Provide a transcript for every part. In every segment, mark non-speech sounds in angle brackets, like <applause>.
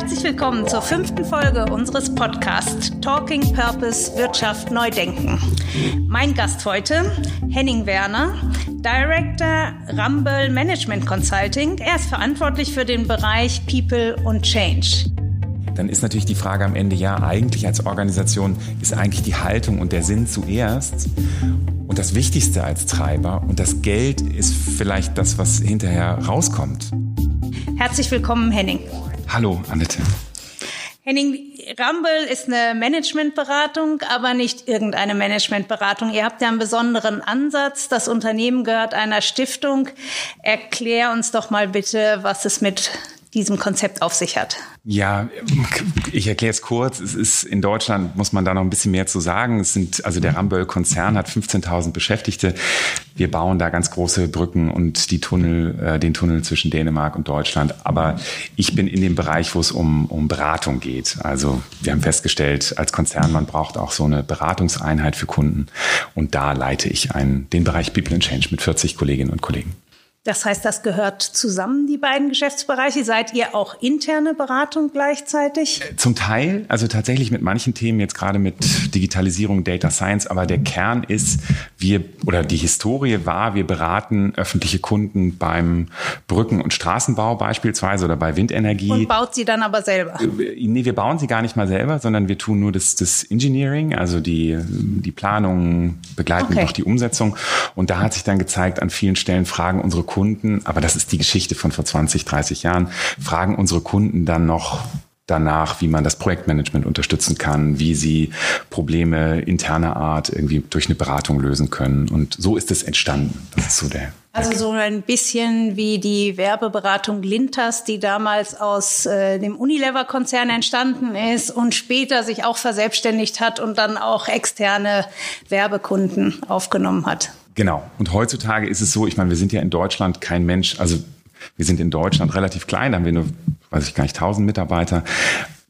Herzlich willkommen zur fünften Folge unseres Podcasts Talking Purpose Wirtschaft neu denken. Mein Gast heute, Henning Werner, Director Rumble Management Consulting. Er ist verantwortlich für den Bereich People und Change dann ist natürlich die Frage am Ende, ja, eigentlich als Organisation ist eigentlich die Haltung und der Sinn zuerst und das Wichtigste als Treiber und das Geld ist vielleicht das, was hinterher rauskommt. Herzlich willkommen, Henning. Hallo, Annette. Henning, Rumble ist eine Managementberatung, aber nicht irgendeine Managementberatung. Ihr habt ja einen besonderen Ansatz. Das Unternehmen gehört einer Stiftung. Erklär uns doch mal bitte, was es mit diesem Konzept auf sich hat. Ja, ich erkläre es kurz. Es ist in Deutschland muss man da noch ein bisschen mehr zu sagen. Es sind also der Ramböll-Konzern hat 15.000 Beschäftigte. Wir bauen da ganz große Brücken und die Tunnel, äh, den Tunnel zwischen Dänemark und Deutschland. Aber ich bin in dem Bereich, wo es um, um Beratung geht. Also wir haben festgestellt, als Konzern man braucht auch so eine Beratungseinheit für Kunden. Und da leite ich einen, den Bereich People and Change mit 40 Kolleginnen und Kollegen. Das heißt, das gehört zusammen, die beiden Geschäftsbereiche. Seid ihr auch interne Beratung gleichzeitig? Äh, zum Teil, also tatsächlich mit manchen Themen, jetzt gerade mit Digitalisierung, Data Science, aber der Kern ist, wir, oder die Historie war, wir beraten öffentliche Kunden beim Brücken- und Straßenbau beispielsweise oder bei Windenergie. Und baut sie dann aber selber? Äh, nee, wir bauen sie gar nicht mal selber, sondern wir tun nur das, das Engineering, also die, die Planung, begleiten okay. noch die Umsetzung. Und da hat sich dann gezeigt, an vielen Stellen fragen unsere Kunden, aber das ist die Geschichte von vor 20, 30 Jahren, fragen unsere Kunden dann noch danach, wie man das Projektmanagement unterstützen kann, wie sie Probleme interner Art irgendwie durch eine Beratung lösen können. Und so ist es entstanden. Das ist so der. Also so ein bisschen wie die Werbeberatung Lintas, die damals aus äh, dem Unilever-Konzern entstanden ist und später sich auch verselbstständigt hat und dann auch externe Werbekunden aufgenommen hat. Genau. Und heutzutage ist es so, ich meine, wir sind ja in Deutschland kein Mensch, also wir sind in Deutschland relativ klein, da haben wir nur, weiß ich gar nicht, 1000 Mitarbeiter.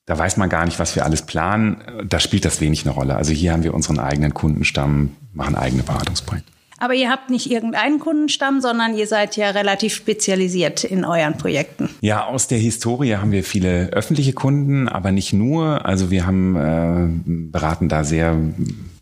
Da weiß man gar nicht, was wir alles planen. Da spielt das wenig eine Rolle. Also hier haben wir unseren eigenen Kundenstamm, machen eigene Beratungsprojekte. Aber ihr habt nicht irgendeinen Kundenstamm, sondern ihr seid ja relativ spezialisiert in euren Projekten. Ja, aus der Historie haben wir viele öffentliche Kunden, aber nicht nur. Also wir haben äh, beraten da sehr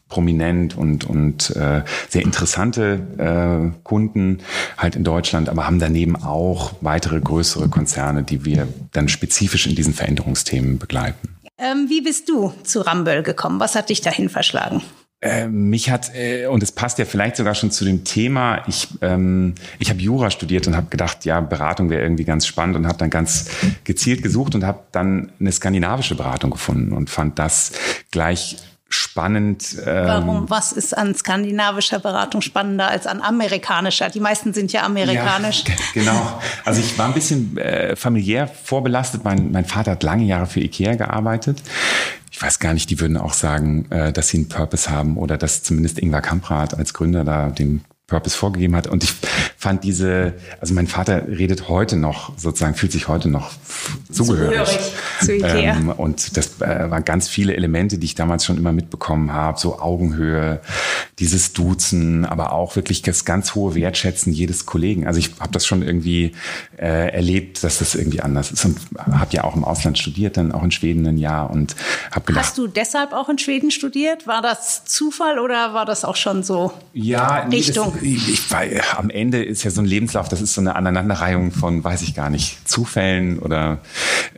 prominent und, und äh, sehr interessante äh, Kunden halt in Deutschland, aber haben daneben auch weitere größere Konzerne, die wir dann spezifisch in diesen Veränderungsthemen begleiten. Ähm, wie bist du zu Ramböll gekommen? Was hat dich dahin verschlagen? Äh, mich hat, äh, und es passt ja vielleicht sogar schon zu dem Thema, ich, ähm, ich habe Jura studiert und habe gedacht, ja, Beratung wäre irgendwie ganz spannend und habe dann ganz gezielt gesucht und habe dann eine skandinavische Beratung gefunden und fand das gleich spannend. Ähm, Warum? Was ist an skandinavischer Beratung spannender als an amerikanischer? Die meisten sind ja amerikanisch. Ja, <laughs> genau. Also ich war ein bisschen äh, familiär vorbelastet. Mein, mein Vater hat lange Jahre für Ikea gearbeitet. Ich weiß gar nicht, die würden auch sagen, äh, dass sie einen Purpose haben oder dass zumindest Ingvar Kamprad als Gründer da den Purpose vorgegeben hat. Und ich fand diese, also mein Vater redet heute noch, sozusagen fühlt sich heute noch zugehörig. zugehörig zu Ikea. Ähm, und das äh, waren ganz viele Elemente, die ich damals schon immer mitbekommen habe. So Augenhöhe, dieses Duzen, aber auch wirklich das ganz hohe Wertschätzen jedes Kollegen. Also ich habe das schon irgendwie äh, erlebt, dass das irgendwie anders ist. Und habe ja auch im Ausland studiert, dann auch in Schweden ein Jahr und habe gedacht. Hast du deshalb auch in Schweden studiert? War das Zufall oder war das auch schon so ja, Richtung? Ich, weil, am Ende ist ja so ein Lebenslauf, das ist so eine Aneinanderreihung von, weiß ich gar nicht, Zufällen oder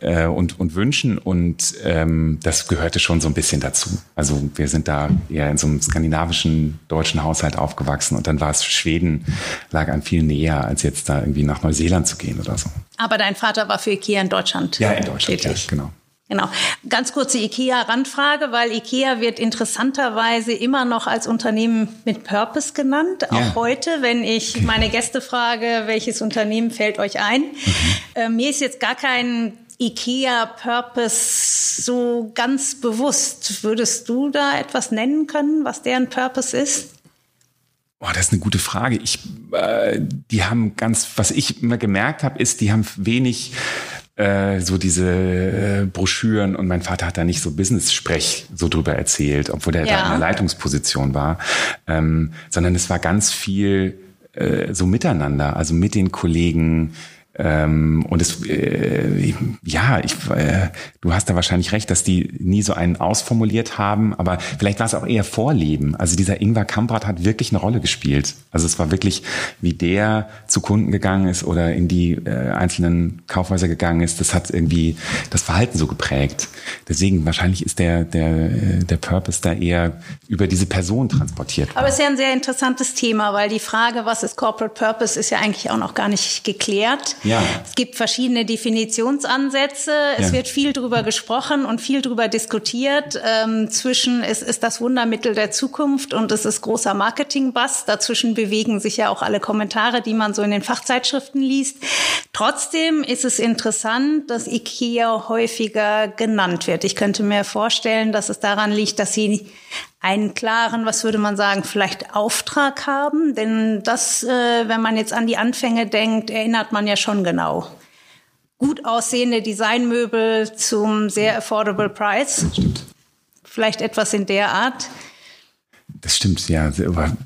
äh, und, und Wünschen. Und ähm, das gehörte schon so ein bisschen dazu. Also wir sind da eher in so einem skandinavischen, deutschen Haushalt aufgewachsen und dann war es Schweden, lag einem viel näher, als jetzt da irgendwie nach Neuseeland zu gehen oder so. Aber dein Vater war für IKEA in Deutschland. Ja, in Deutschland, tätig. ja, genau. Genau. Ganz kurze IKEA-Randfrage, weil IKEA wird interessanterweise immer noch als Unternehmen mit Purpose genannt. Auch ja. heute, wenn ich meine Gäste frage, welches Unternehmen fällt euch ein? Äh, mir ist jetzt gar kein IKEA-Purpose so ganz bewusst. Würdest du da etwas nennen können, was deren Purpose ist? Oh, das ist eine gute Frage. Ich, äh, die haben ganz, was ich immer gemerkt habe, ist, die haben wenig äh, so diese äh, Broschüren und mein Vater hat da nicht so Business-Sprech so drüber erzählt, obwohl der ja. da in der Leitungsposition war, ähm, sondern es war ganz viel äh, so miteinander, also mit den Kollegen, Ähm, und es, äh, ja, ich, äh, du hast da wahrscheinlich recht, dass die nie so einen ausformuliert haben, aber vielleicht war es auch eher Vorleben. Also dieser Ingvar Kamprad hat wirklich eine Rolle gespielt. Also es war wirklich, wie der zu Kunden gegangen ist oder in die äh, einzelnen Kaufhäuser gegangen ist, das hat irgendwie das Verhalten so geprägt. Deswegen wahrscheinlich ist der, der, der Purpose da eher über diese Person transportiert. Aber es ist ja ein sehr interessantes Thema, weil die Frage, was ist Corporate Purpose, ist ja eigentlich auch noch gar nicht geklärt. Ja. Es gibt verschiedene Definitionsansätze. Es ja. wird viel drüber gesprochen und viel drüber diskutiert. Ähm, zwischen es ist das Wundermittel der Zukunft und es ist großer Marketing-Bass. Dazwischen bewegen sich ja auch alle Kommentare, die man so in den Fachzeitschriften liest. Trotzdem ist es interessant, dass IKEA häufiger genannt wird. Ich könnte mir vorstellen, dass es daran liegt, dass sie einen klaren, was würde man sagen, vielleicht Auftrag haben? Denn das, äh, wenn man jetzt an die Anfänge denkt, erinnert man ja schon genau. Gut aussehende Designmöbel zum sehr affordable Price. Vielleicht etwas in der Art. Das stimmt, ja,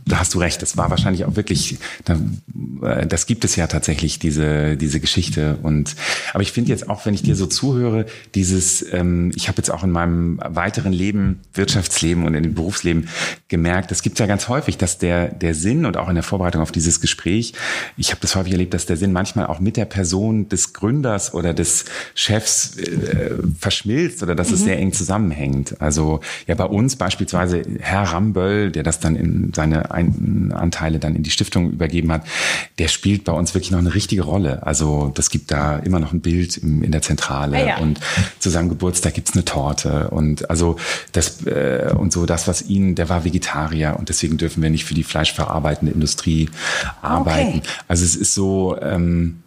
da hast du recht. Das war wahrscheinlich auch wirklich, äh, das gibt es ja tatsächlich, diese, diese Geschichte. Und aber ich finde jetzt auch, wenn ich dir so zuhöre, dieses, ähm, ich habe jetzt auch in meinem weiteren Leben, Wirtschaftsleben und in dem Berufsleben gemerkt, es gibt ja ganz häufig, dass der, der Sinn und auch in der Vorbereitung auf dieses Gespräch, ich habe das häufig erlebt, dass der Sinn manchmal auch mit der Person des Gründers oder des Chefs äh, verschmilzt oder dass mhm. es sehr eng zusammenhängt. Also ja, bei uns beispielsweise Herr Ramböll, der das dann in seine Ein Anteile dann in die Stiftung übergeben hat, der spielt bei uns wirklich noch eine richtige Rolle. Also das gibt da immer noch ein Bild im, in der Zentrale ah, ja. und zu seinem Geburtstag gibt's eine Torte und also das äh, und so das, was ihn, der war Vegetarier und deswegen dürfen wir nicht für die fleischverarbeitende Industrie arbeiten. Okay. Also es ist so ähm,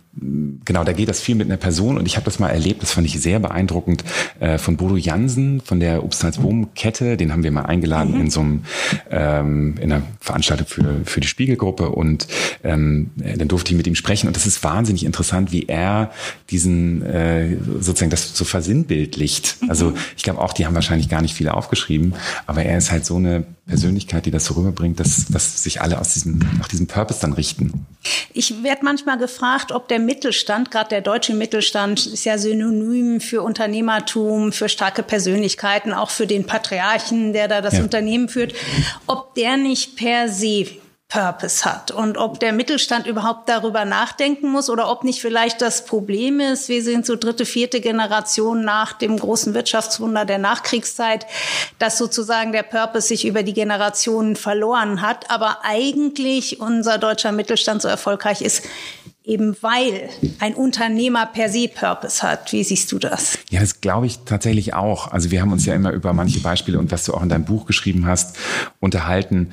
genau, da geht das viel mit einer Person und ich habe das mal erlebt, das fand ich sehr beeindruckend, äh, von Bodo Jansen von der Obstalsboom-Kette, den haben wir mal eingeladen mhm. in so einem, ähm, in einer Veranstaltung für, für die Spiegelgruppe und ähm, dann durfte ich mit ihm sprechen und das ist wahnsinnig interessant, wie er diesen, äh, sozusagen das so versinnbildlicht. Mhm. Also ich glaube auch, die haben wahrscheinlich gar nicht viele aufgeschrieben, aber er ist halt so eine Persönlichkeit, die das so rüberbringt, dass, dass sich alle aus diesem, nach diesem Purpose dann richten. Ich werde manchmal gefragt, ob der Mittelstand, gerade der deutsche Mittelstand, ist ja synonym für Unternehmertum, für starke Persönlichkeiten, auch für den Patriarchen, der da das ja. Unternehmen führt, ob der nicht per se Purpose hat und ob der Mittelstand überhaupt darüber nachdenken muss oder ob nicht vielleicht das Problem ist, wir sind so dritte, vierte Generation nach dem großen Wirtschaftswunder der Nachkriegszeit, dass sozusagen der Purpose sich über die Generationen verloren hat, aber eigentlich unser deutscher Mittelstand so erfolgreich ist, eben weil ein Unternehmer per se Purpose hat. Wie siehst du das? Ja, das glaube ich tatsächlich auch. Also wir haben uns ja immer über manche Beispiele und was du auch in deinem Buch geschrieben hast, unterhalten.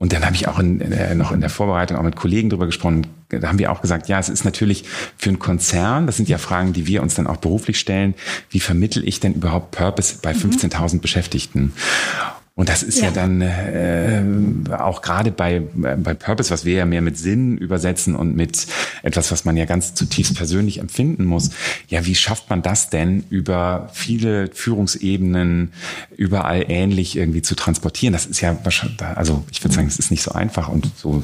Und dann habe ich auch in, äh, noch in der Vorbereitung auch mit Kollegen drüber gesprochen. Da haben wir auch gesagt, ja, es ist natürlich für einen Konzern, das sind ja Fragen, die wir uns dann auch beruflich stellen, wie vermittel ich denn überhaupt Purpose bei 15.000 mhm. Beschäftigten? Und das ist ja, ja dann äh, auch gerade bei, bei Purpose, was wir ja mehr mit Sinn übersetzen und mit etwas, was man ja ganz zutiefst persönlich empfinden muss. Ja, wie schafft man das denn über viele Führungsebenen überall ähnlich irgendwie zu transportieren? Das ist ja wahrscheinlich, also ich würde sagen, es ist nicht so einfach und so,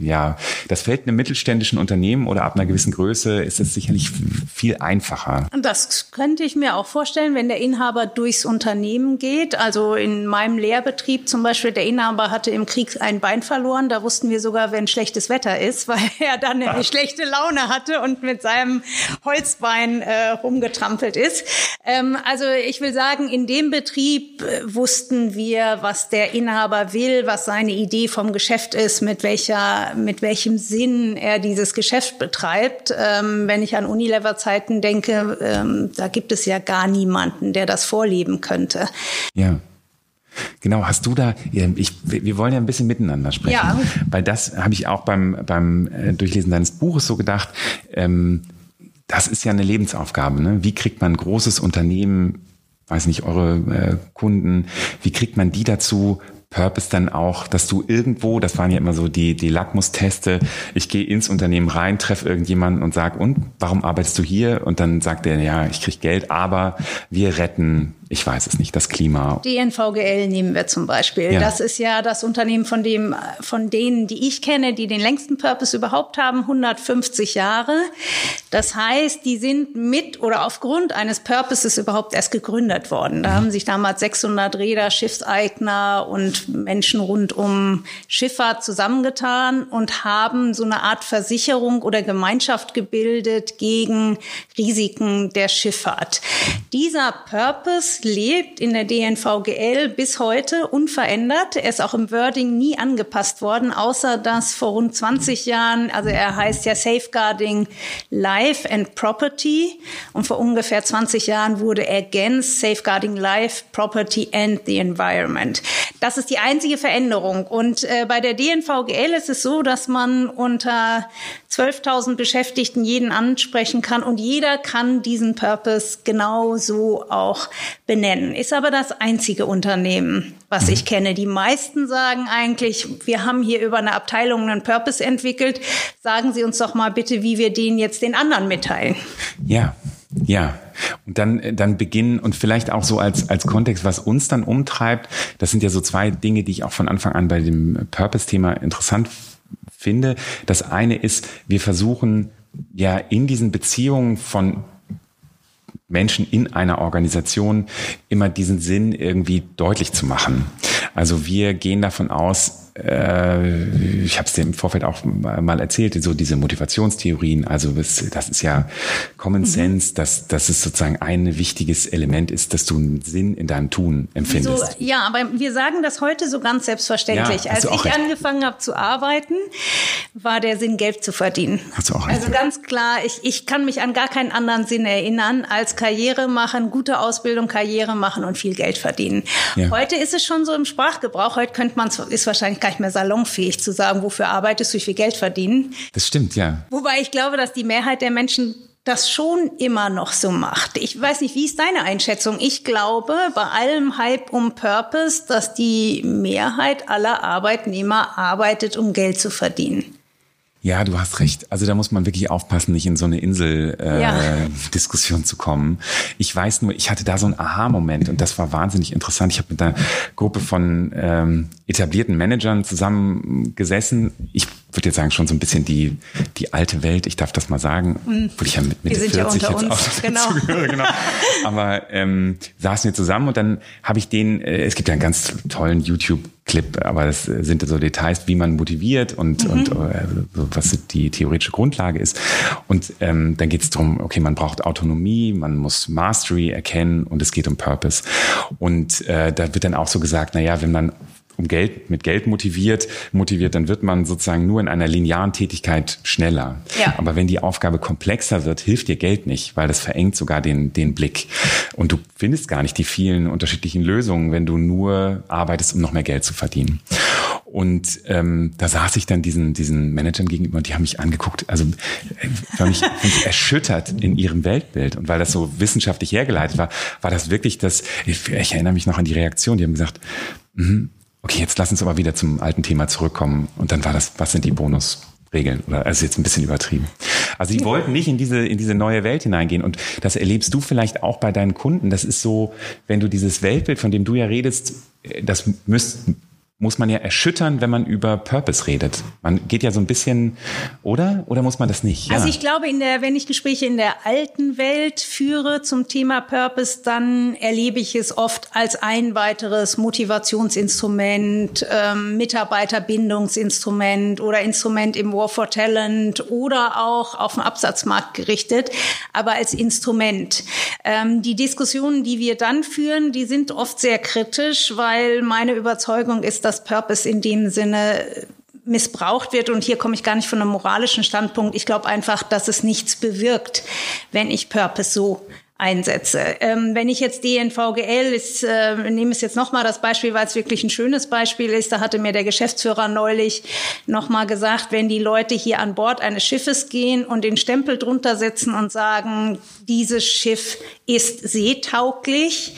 ja, das fällt einem mittelständischen Unternehmen oder ab einer gewissen Größe ist es sicherlich viel einfacher. Das könnte ich mir auch vorstellen, wenn der Inhaber durchs Unternehmen geht, also in meinem Lehrbetrieb zum Beispiel, der Inhaber hatte im Krieg ein Bein verloren. Da wussten wir sogar, wenn schlechtes Wetter ist, <laughs> weil er dann <laughs> eine schlechte Laune hatte und mit seinem Holzbein äh, rumgetrampelt ist. Ähm, also ich will sagen, in dem Betrieb äh, wussten wir, was der Inhaber will, was seine Idee vom Geschäft ist, mit welcher, mit welchem Sinn er dieses Geschäft betreibt. Ähm, wenn ich an Unilever-Zeiten denke, ähm, da gibt es ja gar niemanden, der das vorleben könnte. Ja. Genau, hast du da, ich, wir wollen ja ein bisschen miteinander sprechen, ja. weil das habe ich auch beim, beim äh, Durchlesen deines Buches so gedacht, ähm, das ist ja eine Lebensaufgabe. Ne? Wie kriegt man ein großes Unternehmen, weiß nicht, eure äh, Kunden, wie kriegt man die dazu, Purpose dann auch, dass du irgendwo, das waren ja immer so die, die Lackmusteste, ich gehe ins Unternehmen rein, treffe irgendjemanden und sag, und warum arbeitest du hier? Und dann sagt er, ja, ich krieg Geld, aber wir retten ich weiß es nicht, das Klima. Die NVGL nehmen wir zum Beispiel. Ja. Das ist ja das Unternehmen von dem, von denen, die ich kenne, die den längsten Purpose überhaupt haben, 150 Jahre. Das heißt, die sind mit oder aufgrund eines Purposes überhaupt erst gegründet worden. Da haben sich damals 600 Räder, Schiffseigner und Menschen rund um Schifffahrt zusammengetan und haben so eine Art Versicherung oder Gemeinschaft gebildet gegen Risiken der Schifffahrt. Dieser Purpose lebt in der DNVGL bis heute unverändert. Er ist auch im Wording nie angepasst worden, außer dass vor rund 20 Jahren, also er heißt ja Safeguarding Life and Property und vor ungefähr 20 Jahren wurde ergänzt Safeguarding Life, Property and the Environment. Das ist die einzige Veränderung. Und äh, bei der DNVGL ist es so, dass man unter 12.000 Beschäftigten jeden ansprechen kann und jeder kann diesen Purpose genauso auch benennen. Ist aber das einzige Unternehmen, was ich kenne. Die meisten sagen eigentlich, wir haben hier über eine Abteilung einen Purpose entwickelt. Sagen Sie uns doch mal bitte, wie wir den jetzt den anderen mitteilen. Ja, ja, und dann, dann beginnen und vielleicht auch so als, als Kontext, was uns dann umtreibt, das sind ja so zwei Dinge, die ich auch von Anfang an bei dem Purpose-Thema interessant finde. Das eine ist, wir versuchen ja in diesen Beziehungen von Menschen in einer Organisation immer diesen Sinn irgendwie deutlich zu machen. Also wir gehen davon aus, ich habe es dir im Vorfeld auch mal erzählt, so diese Motivationstheorien, also das, das ist ja Common mhm. Sense, mhm. dass, dass es sozusagen ein wichtiges Element ist, dass du einen Sinn in deinem Tun empfindest. So, ja, aber wir sagen das heute so ganz selbstverständlich. Ja, Als ich recht. angefangen habe zu arbeiten, war der Sinn, Geld zu verdienen. Hast du auch recht. Also ganz klar, ich, ich kann mich an gar keinen anderen Sinn erinnern, als Karriere machen, gute Ausbildung, Karriere machen und viel Geld verdienen. Ja. Heute ist es schon so im Sprachgebrauch, heute könnte man, ist wahrscheinlich gar nicht mehr salonfähig zu sagen, wofür arbeitest du, wie viel Geld verdienen. Das stimmt, ja. Wobei ich glaube, dass die Mehrheit der Menschen das schon immer noch so macht. Ich weiß nicht, wie ist deine Einschätzung? Ich glaube, bei allem Hype um Purpose, dass die Mehrheit aller Arbeitnehmer arbeitet, um Geld zu verdienen. Ja, du hast recht. Also da muss man wirklich aufpassen, nicht in so eine Insel-Diskussion äh, ja. <laughs> zu kommen. Ich weiß nur, ich hatte da so einen Aha-Moment und das war wahnsinnig interessant. Ich habe mit einer Gruppe von ähm, etablierten Managern zusammengesessen. Ich würde jetzt sagen, schon so ein bisschen die, die alte Welt, ich darf das mal sagen, mhm. obwohl ich ja mit Mitte 40 ja jetzt uns. auch genau. <laughs> Genau. Aber ähm, saßen wir zusammen und dann habe ich den, äh, es gibt ja einen ganz tollen YouTube Clip, aber das sind so Details, wie man motiviert und, mhm. und äh, was die theoretische Grundlage ist. Und ähm, dann geht es darum, okay, man braucht Autonomie, man muss Mastery erkennen und es geht um Purpose. Und äh, da wird dann auch so gesagt, na ja, wenn man um Geld, mit Geld motiviert, motiviert, dann wird man sozusagen nur in einer linearen Tätigkeit schneller. Ja. Aber wenn die Aufgabe komplexer wird, hilft dir Geld nicht, weil das verengt sogar den, den Blick. Und du findest gar nicht die vielen unterschiedlichen Lösungen, wenn du nur arbeitest, um noch mehr Geld zu verdienen. Und ähm, da saß ich dann diesen, diesen Managern gegenüber und die haben mich angeguckt, also äh, war mich, mich erschüttert in ihrem Weltbild. Und weil das so wissenschaftlich hergeleitet war, war das wirklich das, ich, ich erinnere mich noch an die Reaktion, die haben gesagt, mm, Okay, jetzt lass uns aber wieder zum alten Thema zurückkommen. Und dann war das, was sind die Bonusregeln? Oder also jetzt ein bisschen übertrieben. Also die wollten nicht in diese in diese neue Welt hineingehen und das erlebst du vielleicht auch bei deinen Kunden. Das ist so, wenn du dieses Weltbild, von dem du ja redest, äh, das müsst, muss man ja erschüttern, wenn man über Purpose redet. Man geht ja so ein bisschen, oder? Oder muss man das nicht? Ja. Also ich glaube, in der, wenn ich Gespräche in der alten Welt führe zum Thema Purpose, dann erlebe ich es oft als ein weiteres Motivationsinstrument, ähm, Mitarbeiterbindungsinstrument oder Instrument im War for Talent oder auch auf den Absatzmarkt gerichtet, aber als Instrument. Ähm, die Diskussionen, die wir dann führen, die sind oft sehr kritisch, weil meine Überzeugung ist, dass Purpose in dem Sinne missbraucht wird. Und hier komme ich gar nicht von einem moralischen Standpunkt. Ich glaube einfach, dass es nichts bewirkt, wenn ich Purpose so einsetze. Ähm, wenn ich jetzt DNVGL, ist, äh, nehme es jetzt nochmal das Beispiel, weil es wirklich ein schönes Beispiel ist, da hatte mir der Geschäftsführer neulich nochmal gesagt, wenn die Leute hier an Bord eines Schiffes gehen und den Stempel drunter setzen und sagen, dieses Schiff ist seetauglich,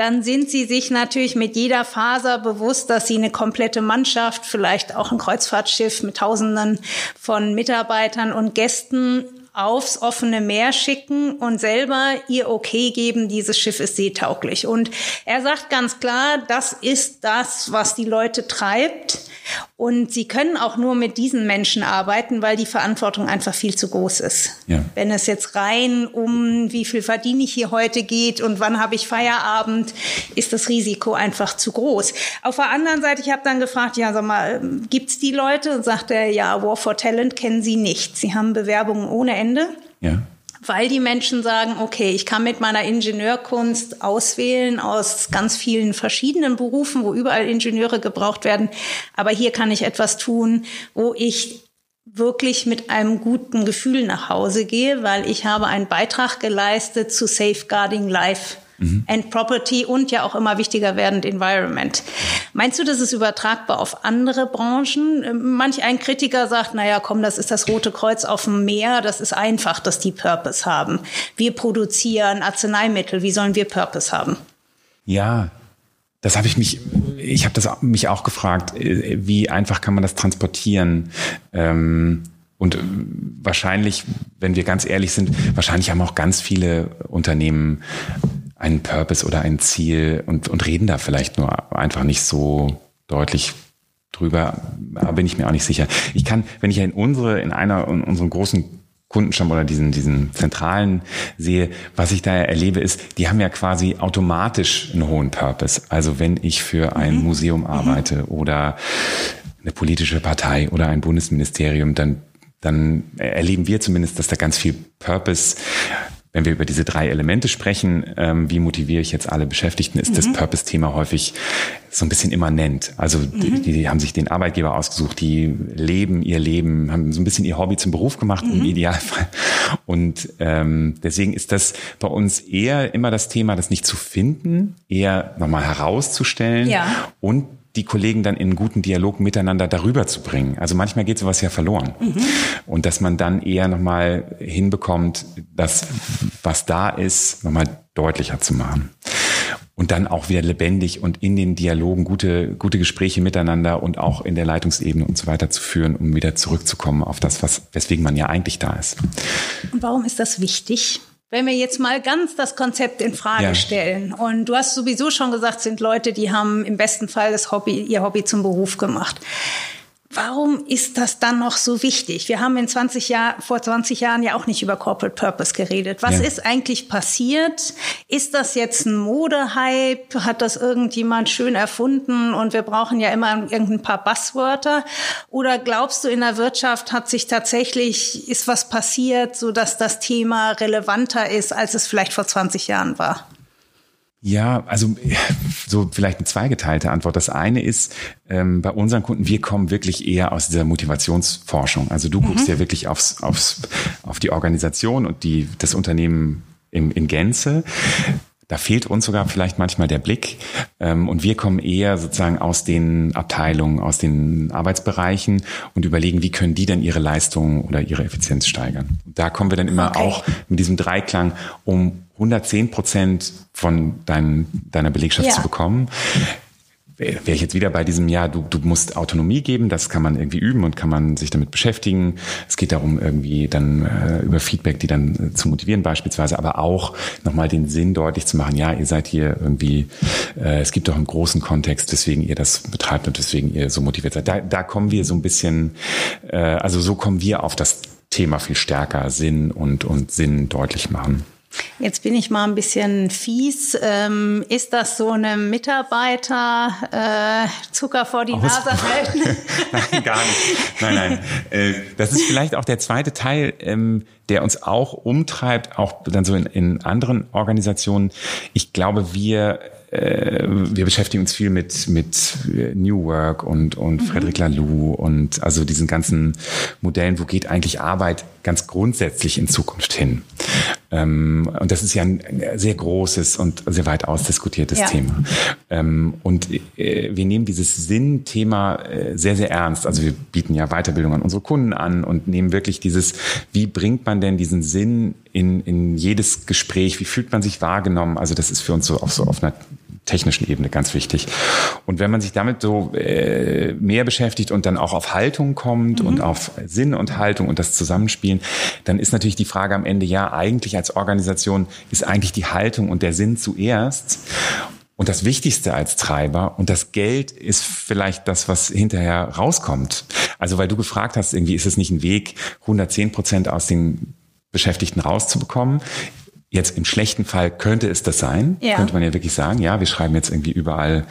dann sind sie sich natürlich mit jeder Faser bewusst, dass sie eine komplette Mannschaft, vielleicht auch ein Kreuzfahrtschiff mit Tausenden von Mitarbeitern und Gästen aufs offene Meer schicken und selber ihr Okay geben, dieses Schiff ist seetauglich. Und er sagt ganz klar, das ist das, was die Leute treibt. Und sie können auch nur mit diesen Menschen arbeiten, weil die Verantwortung einfach viel zu groß ist. Ja. Wenn es jetzt rein um wie viel verdiene ich hier heute geht und wann habe ich Feierabend, ist das Risiko einfach zu groß. Auf der anderen Seite, ich habe dann gefragt, ja, sag mal, gibt's die Leute? Und sagt er, ja, War for Talent kennen sie nicht. Sie haben Bewerbungen ohne Ende. Ja weil die Menschen sagen, okay, ich kann mit meiner Ingenieurkunst auswählen aus ganz vielen verschiedenen Berufen, wo überall Ingenieure gebraucht werden, aber hier kann ich etwas tun, wo ich wirklich mit einem guten Gefühl nach Hause gehe, weil ich habe einen Beitrag geleistet zu Safeguarding Life mhm. and Property und ja auch immer wichtiger werdend Environment. Meinst du, das ist übertragbar auf andere Branchen? Manch ein Kritiker sagt, naja, komm, das ist das Rote Kreuz auf dem Meer, das ist einfach, dass die Purpose haben. Wir produzieren Arzneimittel, wie sollen wir Purpose haben? Ja, das habe ich mich, ich habe das mich auch gefragt, wie einfach kann man das transportieren? Ähm, und wahrscheinlich, wenn wir ganz ehrlich sind, wahrscheinlich haben auch ganz viele Unternehmen einen Purpose oder ein Ziel und, und reden da vielleicht nur einfach nicht so deutlich drüber, bin ich mir auch nicht sicher. Ich kann, wenn ich in unsere, in einer, in unserem großen Kundenstamm oder diesen, diesen zentralen sehe, was ich da erlebe, ist, die haben ja quasi automatisch einen hohen Purpose. Also wenn ich für ein mhm. Museum mhm. arbeite mhm. oder eine politische Partei oder ein Bundesministerium, dann, dann erleben wir zumindest, dass da ganz viel Purpose wenn wir über diese drei Elemente sprechen, ähm, wie motiviere ich jetzt alle Beschäftigten, ist mhm. das Purpose-Thema häufig so ein bisschen immanent. Also mhm. die, die, haben sich den Arbeitgeber ausgesucht, die leben ihr Leben, haben so ein bisschen ihr Hobby zum Beruf gemacht mhm. im Idealfall. Und ähm, deswegen ist das bei uns eher immer das Thema, das nicht zu finden, eher nochmal herauszustellen ja. und die Kollegen dann in einen guten Dialog miteinander darüber zu bringen. Also manchmal geht sowas ja verloren. Mhm. Und dass man dann eher nochmal hinbekommt, das, was da ist, nochmal deutlicher zu machen. Und dann auch wieder lebendig und in den Dialogen gute, gute Gespräche miteinander und auch in der Leitungsebene und so weiter zu führen, um wieder zurückzukommen auf das, was, weswegen man ja eigentlich da ist. Und warum ist das wichtig? Wenn wir jetzt mal ganz das Konzept in Frage ja. stellen und du hast sowieso schon gesagt, sind Leute, die haben im besten Fall das Hobby, ihr Hobby zum Beruf gemacht. Warum ist das dann noch so wichtig? Wir haben in 20 Jahr, vor 20 Jahren ja auch nicht über Corporate Purpose geredet. Was ja. ist eigentlich passiert? Ist das jetzt ein Modehype? Hat das irgendjemand schön erfunden und wir brauchen ja immer irgendein paar Buzzwörter? Oder glaubst du, in der Wirtschaft hat sich tatsächlich, ist was passiert, so dass das Thema relevanter ist, als es vielleicht vor 20 Jahren war? Ja, also <laughs> so vielleicht eine zweigeteilte Antwort. Das eine ist, ähm, bei unseren Kunden, wir kommen wirklich eher aus dieser Motivationsforschung. Also du mhm. guckst ja wirklich aufs, aufs, auf die Organisation und die, das Unternehmen im, in Gänze. Da fehlt uns sogar vielleicht manchmal der Blick. Ähm, und wir kommen eher sozusagen aus den Abteilungen, aus den Arbeitsbereichen und überlegen, wie können die denn ihre Leistung oder ihre Effizienz steigern. Da kommen wir dann immer okay. auch mit diesem Dreiklang, um 110 Prozent von dein, deiner Belegschaft ja. zu bekommen wäre ich jetzt wieder bei diesem, ja, du, du musst Autonomie geben, das kann man irgendwie üben und kann man sich damit beschäftigen. Es geht darum, irgendwie dann äh, über Feedback, die dann äh, zu motivieren beispielsweise, aber auch nochmal den Sinn deutlich zu machen, ja, ihr seid hier irgendwie, äh, es gibt doch einen großen Kontext, weswegen ihr das betreibt und weswegen ihr so motiviert seid. Da, da kommen wir so ein bisschen, äh, also so kommen wir auf das Thema viel stärker Sinn und, und Sinn deutlich machen. Jetzt bin ich mal ein bisschen fies. Ähm, ist das so eine Mitarbeiter äh, Zucker vor die Aus Nase halten? <laughs> nein, gar nicht. Nein, nein. Äh, das ist vielleicht auch der zweite Teil, ähm, der uns auch umtreibt, auch dann so in, in anderen Organisationen. Ich glaube, wir äh, wir beschäftigen uns viel mit, mit New Work und, und mhm. Frederic Laloux und also diesen ganzen Modellen, wo geht eigentlich Arbeit ganz grundsätzlich in Zukunft hin. Ähm, und das ist ja ein sehr großes und sehr weit ausdiskutiertes ja. Thema. Ähm, und äh, wir nehmen dieses Sinnthema äh, sehr, sehr ernst. Also wir bieten ja Weiterbildung an unsere Kunden an und nehmen wirklich dieses, wie bringt man denn diesen Sinn in, in jedes Gespräch? Wie fühlt man sich wahrgenommen? Also das ist für uns so auch so auf einer technischen Ebene ganz wichtig. Und wenn man sich damit so äh, mehr beschäftigt und dann auch auf Haltung kommt mhm. und auf Sinn und Haltung und das Zusammenspielen, dann ist natürlich die Frage am Ende, ja, eigentlich als Organisation ist eigentlich die Haltung und der Sinn zuerst und das Wichtigste als Treiber und das Geld ist vielleicht das, was hinterher rauskommt. Also weil du gefragt hast, irgendwie ist es nicht ein Weg, 110 Prozent aus den Beschäftigten rauszubekommen. Jetzt im schlechten Fall könnte es das sein, ja. könnte man ja wirklich sagen, ja, wir schreiben jetzt irgendwie überall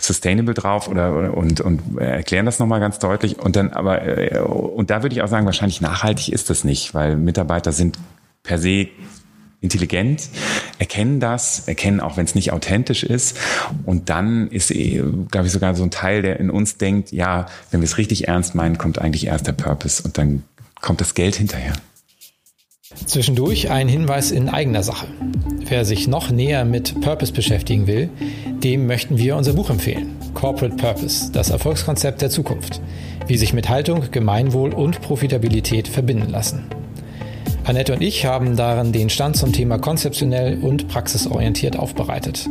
sustainable drauf oder, und, und erklären das nochmal ganz deutlich. Und dann aber, äh, und da würde ich auch sagen, wahrscheinlich nachhaltig ist das nicht, weil Mitarbeiter sind per se intelligent, erkennen das, erkennen auch, wenn es nicht authentisch ist. Und dann ist, äh, glaube ich, sogar so ein Teil, der in uns denkt, ja, wenn wir es richtig ernst meinen, kommt eigentlich erst der Purpose und dann kommt das Geld hinterher. Zwischendurch ein Hinweis in eigener Sache. Wer sich noch näher mit Purpose beschäftigen will, dem möchten wir unser Buch empfehlen. Corporate Purpose, das Erfolgskonzept der Zukunft. Wie sich mit Haltung, Gemeinwohl und Profitabilität verbinden lassen. Annette und ich haben darin den Stand zum Thema konzeptionell und praxisorientiert aufbereitet.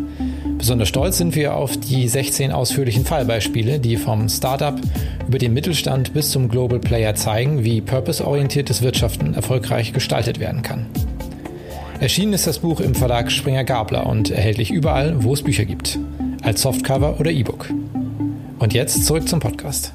Besonders stolz sind wir auf die 16 ausführlichen Fallbeispiele, die vom Startup über den Mittelstand bis zum Global Player zeigen, wie purpose-orientiertes Wirtschaften erfolgreich gestaltet werden kann. Erschienen ist das Buch im Verlag Springer Gabler und erhältlich überall, wo es Bücher gibt, als Softcover oder E-Book. Und jetzt zurück zum Podcast.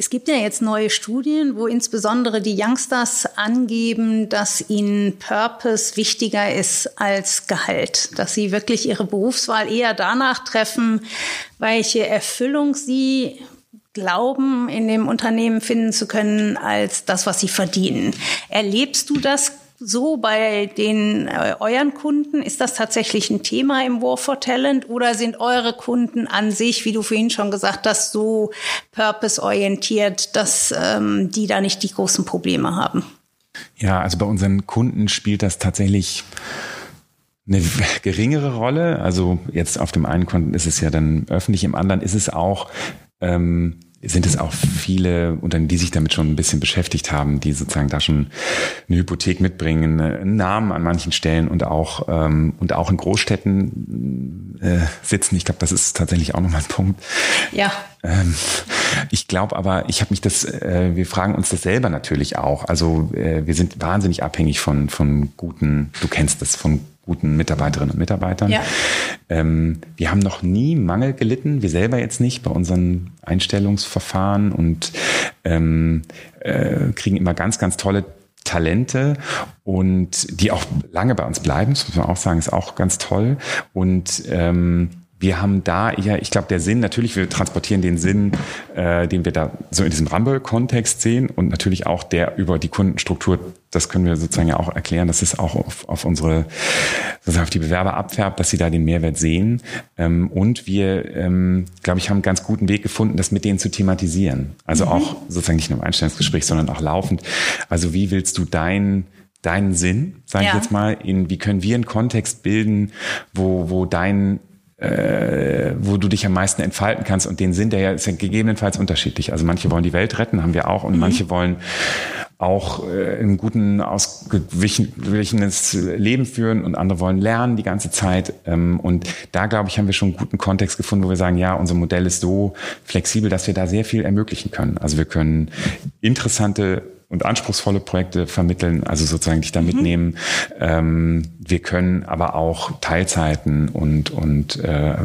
Es gibt ja jetzt neue Studien, wo insbesondere die Youngsters angeben, dass ihnen Purpose wichtiger ist als Gehalt, dass sie wirklich ihre Berufswahl eher danach treffen, welche Erfüllung sie glauben, in dem Unternehmen finden zu können, als das, was sie verdienen. Erlebst du das so bei den äh, euren Kunden? Ist das tatsächlich ein Thema im War for Talent oder sind eure Kunden an sich, wie du vorhin schon gesagt hast, so purpose-orientiert, dass ähm, die da nicht die großen Probleme haben? Ja, also bei unseren Kunden spielt das tatsächlich eine <laughs> geringere Rolle. Also jetzt auf dem einen Kunden ist es ja dann öffentlich, im anderen ist es auch ähm, sind es auch viele Unternehmen, die sich damit schon ein bisschen beschäftigt haben, die sozusagen da schon eine Hypothek mitbringen, einen Namen an manchen Stellen und auch ähm, und auch in Großstädten äh, sitzen. Ich glaube, das ist tatsächlich auch nochmal ein Punkt. Ja. Ähm, ich glaube aber, ich habe mich das, äh, wir fragen uns das selber natürlich auch. Also äh, wir sind wahnsinnig abhängig von von guten, du kennst das, von guten Mitarbeiterinnen und Mitarbeitern. Ja. Ähm, wir haben noch nie Mangel gelitten, wir selber jetzt nicht bei unseren Einstellungsverfahren und ähm, äh, kriegen immer ganz, ganz tolle Talente und die auch lange bei uns bleiben, das muss man auch sagen, ist auch ganz toll. Und ähm, wir haben da eher, ich glaube, der Sinn, natürlich, wir transportieren den Sinn, äh, den wir da so in diesem Rumble-Kontext sehen und natürlich auch der über die Kundenstruktur, das können wir sozusagen ja auch erklären, dass es auch auf, auf unsere, sozusagen auf die Bewerber abfärbt, dass sie da den Mehrwert sehen. Ähm, und wir, ähm, glaube ich, haben einen ganz guten Weg gefunden, das mit denen zu thematisieren. Also mhm. auch sozusagen nicht nur im Einstellungsgespräch, sondern auch laufend. Also wie willst du dein deinen Sinn, sage ja. ich jetzt mal, in wie können wir einen Kontext bilden, wo, wo dein äh, wo du dich am meisten entfalten kannst. Und den Sinn, der ja ist ja gegebenenfalls unterschiedlich. Also manche wollen die Welt retten, haben wir auch, und mhm. manche wollen auch äh, ein guten, ausgewichenes Leben führen und andere wollen lernen die ganze Zeit. Ähm, und da, glaube ich, haben wir schon einen guten Kontext gefunden, wo wir sagen, ja, unser Modell ist so flexibel, dass wir da sehr viel ermöglichen können. Also wir können interessante und anspruchsvolle Projekte vermitteln, also sozusagen dich da mhm. mitnehmen. Ähm, wir können aber auch Teilzeiten und, und äh,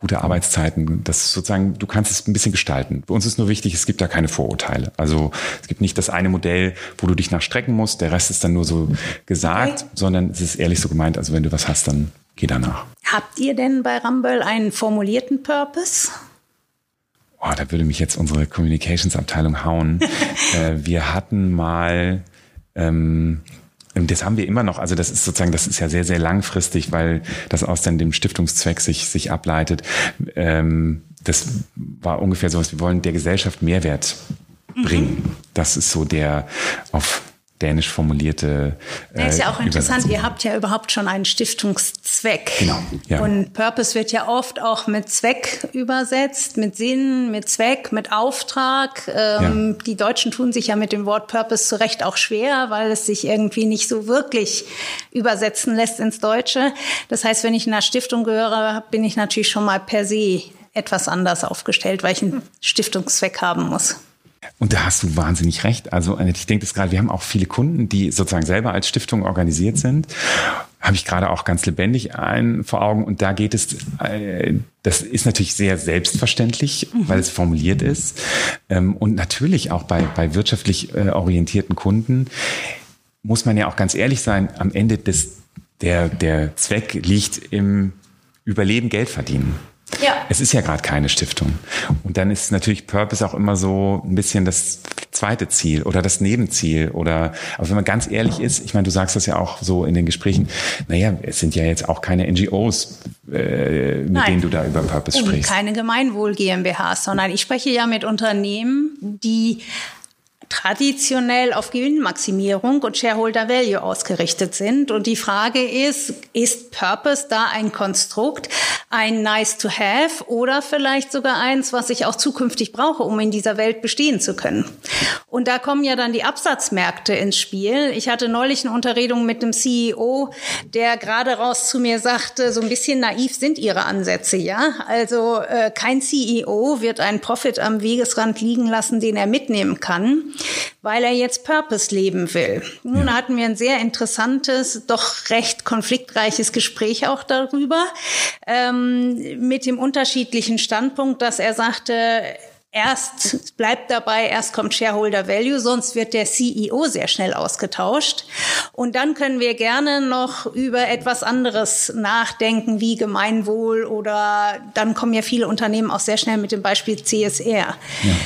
gute Arbeitszeiten, das sozusagen, du kannst es ein bisschen gestalten. Bei uns ist nur wichtig, es gibt da keine Vorurteile. Also es gibt nicht das eine Modell, wo du dich nach strecken musst, der Rest ist dann nur so gesagt, okay. sondern es ist ehrlich so gemeint, also wenn du was hast, dann geh danach. Habt ihr denn bei Rumble einen formulierten Purpose? Oh, da würde mich jetzt unsere Communications-Abteilung hauen. <laughs> äh, wir hatten mal, ähm, das haben wir immer noch, also das ist sozusagen, das ist ja sehr, sehr langfristig, weil das aus dann dem Stiftungszweck sich, sich ableitet. Ähm, das war ungefähr so, was wir wollen der Gesellschaft Mehrwert bringen. Mhm. Das ist so der auf dänisch formulierte. Äh, ja, ist ja auch interessant, ihr habt ja überhaupt schon einen Stiftungszweck. Genau. Ja. Und Purpose wird ja oft auch mit Zweck übersetzt, mit Sinn, mit Zweck, mit Auftrag. Ähm, ja. Die Deutschen tun sich ja mit dem Wort Purpose zu Recht auch schwer, weil es sich irgendwie nicht so wirklich übersetzen lässt ins Deutsche. Das heißt, wenn ich in einer Stiftung gehöre, bin ich natürlich schon mal per se etwas anders aufgestellt, weil ich einen Stiftungszweck haben muss. Und da hast du wahnsinnig recht. Also ich denke das gerade, wir haben auch viele Kunden, die sozusagen selber als Stiftung organisiert sind. Habe ich gerade auch ganz lebendig ein vor Augen. Und da geht es, äh, das ist natürlich sehr selbstverständlich, mhm. weil es formuliert ist. Ähm, und natürlich auch bei, bei wirtschaftlich äh, orientierten Kunden muss man ja auch ganz ehrlich sein, am Ende des, der, der Zweck liegt im Überleben, Geld verdienen. Es ist ja gerade keine Stiftung. Und dann ist natürlich Purpose auch immer so ein bisschen das zweite Ziel oder das Nebenziel. Oder, aber wenn man ganz ehrlich ist, ich meine, du sagst das ja auch so in den Gesprächen, naja, es sind ja jetzt auch keine NGOs, äh, mit Nein. denen du da über Purpose Und sprichst. Keine Gemeinwohl GmbHs, sondern ich spreche ja mit Unternehmen, die traditionell auf Gewinnmaximierung und Shareholder Value ausgerichtet sind. Und die Frage ist, ist Purpose da ein Konstrukt, ein Nice to Have oder vielleicht sogar eins, was ich auch zukünftig brauche, um in dieser Welt bestehen zu können? Und da kommen ja dann die Absatzmärkte ins Spiel. Ich hatte neulich eine Unterredung mit einem CEO, der gerade raus zu mir sagte, so ein bisschen naiv sind ihre Ansätze, ja? Also äh, kein CEO wird einen Profit am Wegesrand liegen lassen, den er mitnehmen kann weil er jetzt Purpose leben will. Nun ja. hatten wir ein sehr interessantes, doch recht konfliktreiches Gespräch auch darüber, ähm, mit dem unterschiedlichen Standpunkt, dass er sagte, Erst bleibt dabei, erst kommt Shareholder Value, sonst wird der CEO sehr schnell ausgetauscht. Und dann können wir gerne noch über etwas anderes nachdenken, wie Gemeinwohl oder dann kommen ja viele Unternehmen auch sehr schnell mit dem Beispiel CSR. Ja.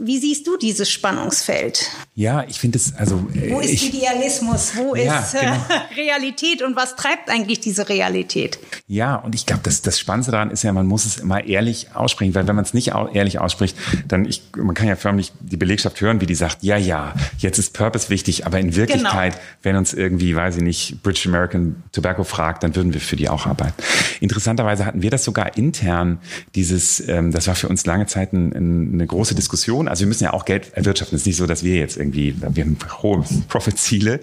Wie siehst du dieses Spannungsfeld? Ja, ich finde es, also. Wo ist ich, Idealismus? Wo ja, ist äh, genau. <laughs> Realität und was treibt eigentlich diese Realität? Ja, und ich glaube, das, das Spannendste daran ist ja, man muss es immer ehrlich aussprechen, weil wenn man es nicht ehrlich ausspricht, dann ich, man kann ja förmlich die Belegschaft hören, wie die sagt, ja, ja, jetzt ist Purpose wichtig, aber in Wirklichkeit, genau. wenn uns irgendwie, weiß ich nicht, British American Tobacco fragt, dann würden wir für die auch arbeiten. Interessanterweise hatten wir das sogar intern, dieses, ähm, das war für uns lange Zeit ein, eine große Diskussion also wir müssen ja auch Geld erwirtschaften. Es ist nicht so, dass wir jetzt irgendwie, wir haben hohe Profitziele.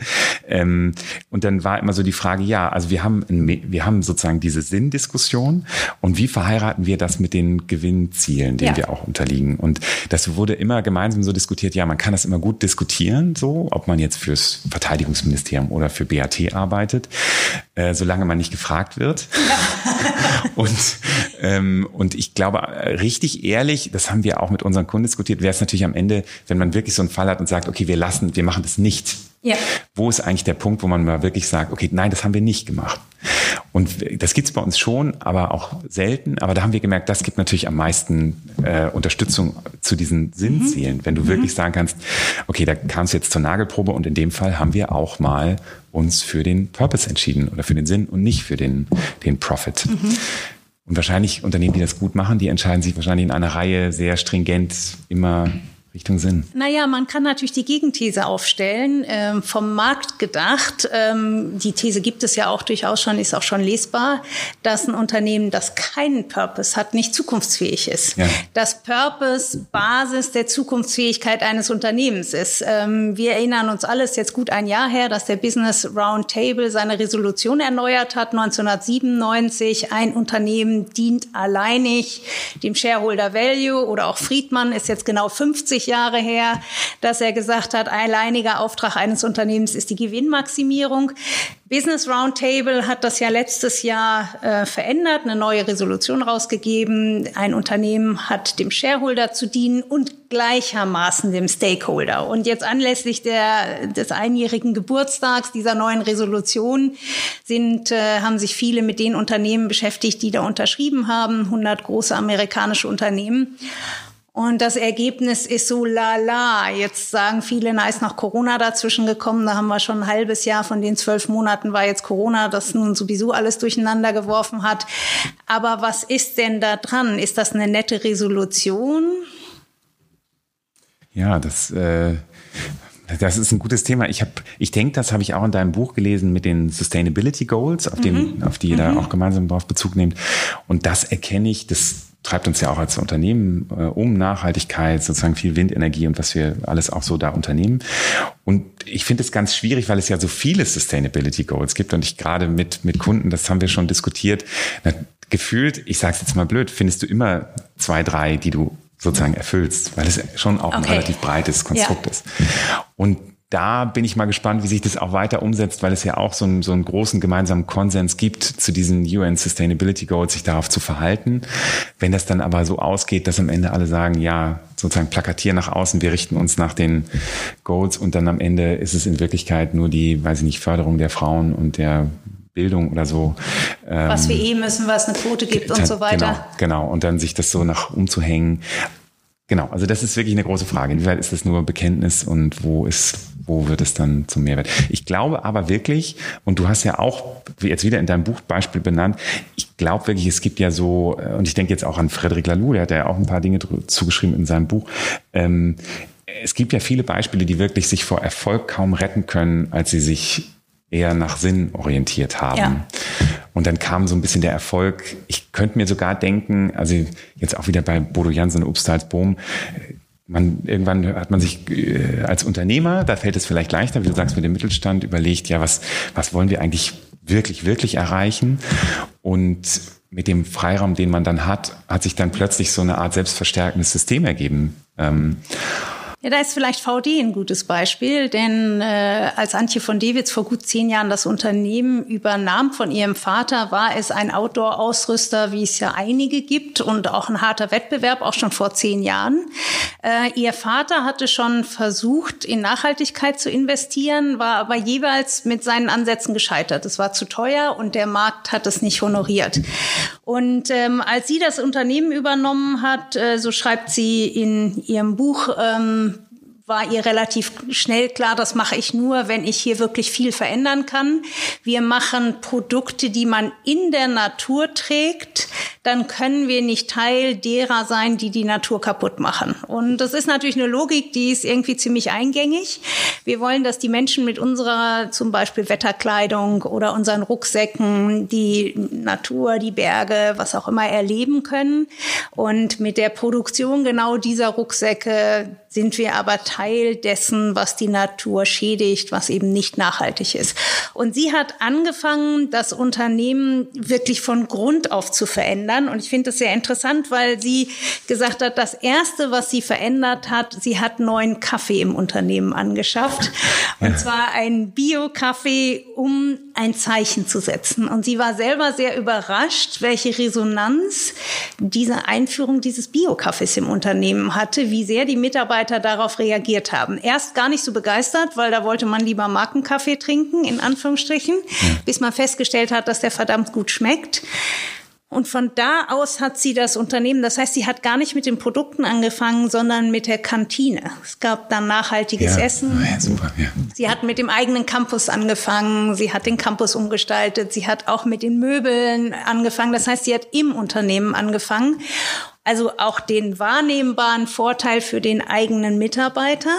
Ähm, und dann war immer so die Frage, ja, also wir haben, wir haben sozusagen diese Sinndiskussion und wie verheiraten wir das mit den Gewinnzielen, denen ja. wir auch unterliegen? Und das wurde immer gemeinsam so diskutiert, ja, man kann das immer gut diskutieren, so, ob man jetzt fürs Verteidigungsministerium oder für BAT arbeitet, äh, solange man nicht gefragt wird. <laughs> Und, ähm, und ich glaube, richtig ehrlich, das haben wir auch mit unseren Kunden diskutiert, wäre es natürlich am Ende, wenn man wirklich so einen Fall hat und sagt, okay, wir lassen, wir machen das nicht. Ja. Wo ist eigentlich der Punkt, wo man mal wirklich sagt, okay, nein, das haben wir nicht gemacht. Und das gibt's bei uns schon, aber auch selten. Aber da haben wir gemerkt, das gibt natürlich am meisten äh, Unterstützung zu diesen Sinnzielen. Mhm. Wenn du mhm. wirklich sagen kannst, okay, da kam es jetzt zur Nagelprobe und in dem Fall haben wir auch mal uns für den Purpose entschieden oder für den Sinn und nicht für den, den Profit. Mhm. Und wahrscheinlich Unternehmen, die das gut machen, die entscheiden sich wahrscheinlich in einer Reihe sehr stringent immer Richtung Sinn? Naja, man kann natürlich die Gegenthese aufstellen, ähm, vom Markt gedacht. Ähm, die These gibt es ja auch durchaus schon, ist auch schon lesbar, dass ein Unternehmen, das keinen Purpose hat, nicht zukunftsfähig ist. Ja. Dass Purpose Basis der Zukunftsfähigkeit eines Unternehmens ist. Ähm, wir erinnern uns alles jetzt gut ein Jahr her, dass der Business Roundtable seine Resolution erneuert hat, 1997. Ein Unternehmen dient alleinig dem Shareholder Value oder auch Friedmann ist jetzt genau 50 Jahre her, dass er gesagt hat, alleiniger Auftrag eines Unternehmens ist die Gewinnmaximierung. Business Roundtable hat das ja letztes Jahr äh, verändert, eine neue Resolution rausgegeben. Ein Unternehmen hat dem Shareholder zu dienen und gleichermaßen dem Stakeholder. Und jetzt anlässlich der, des einjährigen Geburtstags dieser neuen Resolution sind, äh, haben sich viele mit den Unternehmen beschäftigt, die da unterschrieben haben, 100 große amerikanische Unternehmen. Und das Ergebnis ist so lala. Jetzt sagen viele, na ist noch Corona dazwischen gekommen. Da haben wir schon ein halbes Jahr von den zwölf Monaten war jetzt Corona, das nun sowieso alles durcheinander geworfen hat. Aber was ist denn da dran? Ist das eine nette Resolution? Ja, das äh, Das ist ein gutes Thema. Ich habe, ich denke, das habe ich auch in deinem Buch gelesen mit den Sustainability Goals, auf, mhm. auf die ihr da mhm. auch gemeinsam darauf Bezug nehmt. Und das erkenne ich, das treibt uns ja auch als Unternehmen äh, um Nachhaltigkeit, sozusagen viel Windenergie und was wir alles auch so da unternehmen. Und ich finde es ganz schwierig, weil es ja so viele Sustainability Goals gibt und ich gerade mit, mit Kunden, das haben wir schon diskutiert, na, gefühlt, ich sage es jetzt mal blöd, findest du immer zwei, drei, die du sozusagen erfüllst, weil es schon auch okay. ein relativ breites Konstrukt ja. ist. Und da bin ich mal gespannt, wie sich das auch weiter umsetzt, weil es ja auch so einen, so einen großen gemeinsamen Konsens gibt zu diesen UN Sustainability Goals, sich darauf zu verhalten. Wenn das dann aber so ausgeht, dass am Ende alle sagen, ja, sozusagen plakatieren nach außen, wir richten uns nach den Goals und dann am Ende ist es in Wirklichkeit nur die, weiß ich nicht, Förderung der Frauen und der Bildung oder so. Was wir eh müssen, was eine Quote gibt und so weiter. Genau, genau. Und dann sich das so nach umzuhängen. Genau, also das ist wirklich eine große Frage. Inwieweit ist das nur Bekenntnis und wo ist, wo wird es dann zum Mehrwert? Ich glaube aber wirklich, und du hast ja auch jetzt wieder in deinem Buch Beispiel benannt, ich glaube wirklich, es gibt ja so, äh, und ich denke jetzt auch an Frederic Laloux, der hat ja auch ein paar Dinge zugeschrieben in seinem Buch. Ähm, es gibt ja viele Beispiele, die wirklich sich vor Erfolg kaum retten können, als sie sich eher nach Sinn orientiert haben. Ja. Und dann kam so ein bisschen der Erfolg. Ich könnte mir sogar denken, also jetzt auch wieder bei Bodo Jansen und Obst Bohm, man, irgendwann hat man sich äh, als Unternehmer, da fällt es vielleicht leichter, wie du sagst, mit dem Mittelstand überlegt, ja, was, was wollen wir eigentlich wirklich, wirklich erreichen? Und mit dem Freiraum, den man dann hat, hat sich dann plötzlich so eine Art selbstverstärkendes System ergeben. Ähm, ja, da ist vielleicht VD ein gutes Beispiel, denn äh, als Antje von Dewitz vor gut zehn Jahren das Unternehmen übernahm von ihrem Vater, war es ein Outdoor-Ausrüster, wie es ja einige gibt und auch ein harter Wettbewerb, auch schon vor zehn Jahren. Äh, ihr Vater hatte schon versucht, in Nachhaltigkeit zu investieren, war aber jeweils mit seinen Ansätzen gescheitert. Es war zu teuer und der Markt hat es nicht honoriert. Und ähm, als sie das Unternehmen übernommen hat, äh, so schreibt sie in ihrem Buch, ähm, war ihr relativ schnell klar, das mache ich nur, wenn ich hier wirklich viel verändern kann. Wir machen Produkte, die man in der Natur trägt, dann können wir nicht Teil derer sein, die die Natur kaputt machen. Und das ist natürlich eine Logik, die ist irgendwie ziemlich eingängig. Wir wollen, dass die Menschen mit unserer zum Beispiel Wetterkleidung oder unseren Rucksäcken die Natur, die Berge, was auch immer erleben können. Und mit der Produktion genau dieser Rucksäcke sind wir aber Teil dessen, was die Natur schädigt, was eben nicht nachhaltig ist. Und sie hat angefangen, das Unternehmen wirklich von Grund auf zu verändern. Und ich finde das sehr interessant, weil sie gesagt hat, das Erste, was sie verändert hat, sie hat neuen Kaffee im Unternehmen angeschafft. Und zwar einen Bio-Kaffee, um ein Zeichen zu setzen. Und sie war selber sehr überrascht, welche Resonanz diese Einführung dieses Bio-Kaffees im Unternehmen hatte, wie sehr die Mitarbeiter darauf reagiert haben. Erst gar nicht so begeistert, weil da wollte man lieber Markenkaffee trinken, in Anführungsstrichen, bis man festgestellt hat, dass der verdammt gut schmeckt. Und von da aus hat sie das Unternehmen, das heißt, sie hat gar nicht mit den Produkten angefangen, sondern mit der Kantine. Es gab dann nachhaltiges ja. Essen. Ja, super, ja. Sie hat mit dem eigenen Campus angefangen, sie hat den Campus umgestaltet, sie hat auch mit den Möbeln angefangen. Das heißt, sie hat im Unternehmen angefangen. Also auch den wahrnehmbaren Vorteil für den eigenen Mitarbeiter.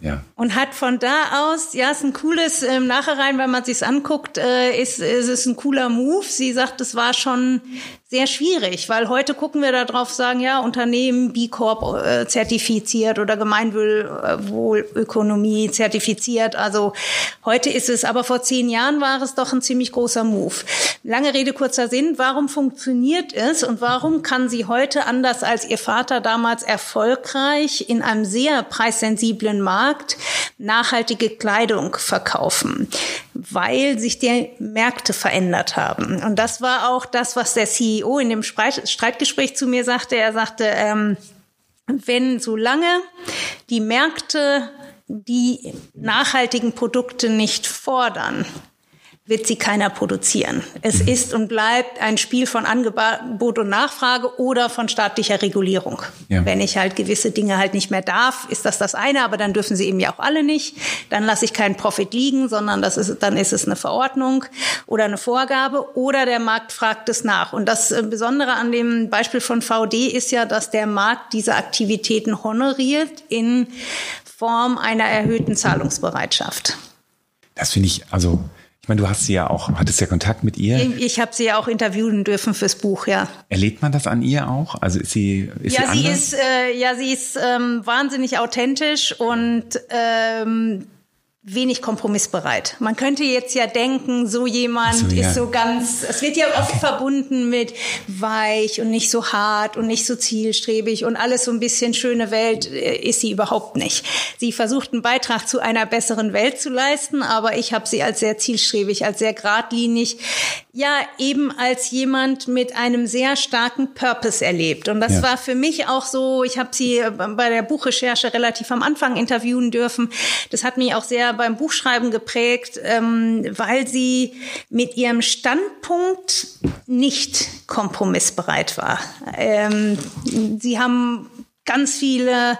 Ja. Und hat von da aus, ja, ist ein cooles, im ähm, Nachhinein, wenn man sich's anguckt, äh, ist, ist es ein cooler Move. Sie sagt, es war schon sehr schwierig, weil heute gucken wir da drauf, sagen, ja, Unternehmen B Corp äh, zertifiziert oder Gemeinwohlökonomie zertifiziert. Also heute ist es, aber vor zehn Jahren war es doch ein ziemlich großer Move. Lange Rede, kurzer Sinn. Warum funktioniert es und warum kann sie heute anders als ihr Vater damals erfolgreich in einem sehr preissensiblen Markt nachhaltige Kleidung verkaufen? Weil sich die Märkte verändert haben. Und das war auch das, was der CEO in dem Streitgespräch zu mir sagte, er sagte, ähm, wenn solange die Märkte die nachhaltigen Produkte nicht fordern, wird sie keiner produzieren. Es mhm. ist und bleibt ein Spiel von Angebot und Nachfrage oder von staatlicher Regulierung. Ja. Wenn ich halt gewisse Dinge halt nicht mehr darf, ist das das eine, aber dann dürfen sie eben ja auch alle nicht. Dann lasse ich keinen Profit liegen, sondern das ist, dann ist es eine Verordnung oder eine Vorgabe oder der Markt fragt es nach. Und das äh, Besondere an dem Beispiel von VD ist ja, dass der Markt diese Aktivitäten honoriert in Form einer erhöhten Zahlungsbereitschaft. Das finde ich, also ich meine, du hast sie ja auch, hattest ja Kontakt mit ihr. Ich, habe sie ja auch interviewen dürfen fürs Buch, ja. Erlebt man das an ihr auch? Also ist sie, ist ja, sie, sie anders? ist, äh, ja, sie ist ähm, wahnsinnig authentisch und ähm, wenig kompromissbereit. Man könnte jetzt ja denken, so jemand so, ja. ist so ganz, es wird ja oft verbunden mit weich und nicht so hart und nicht so zielstrebig und alles so ein bisschen schöne Welt äh, ist sie überhaupt nicht. Sie versucht einen Beitrag zu einer besseren Welt zu leisten, aber ich habe sie als sehr zielstrebig, als sehr geradlinig, ja eben als jemand mit einem sehr starken Purpose erlebt. Und das Ja. war für mich auch so, ich habe sie äh, bei der Buchrecherche relativ am Anfang interviewen dürfen. Das hat mich auch sehr beim Buchschreiben geprägt, ähm, weil sie mit ihrem Standpunkt nicht kompromissbereit war. Ähm, sie haben ganz viele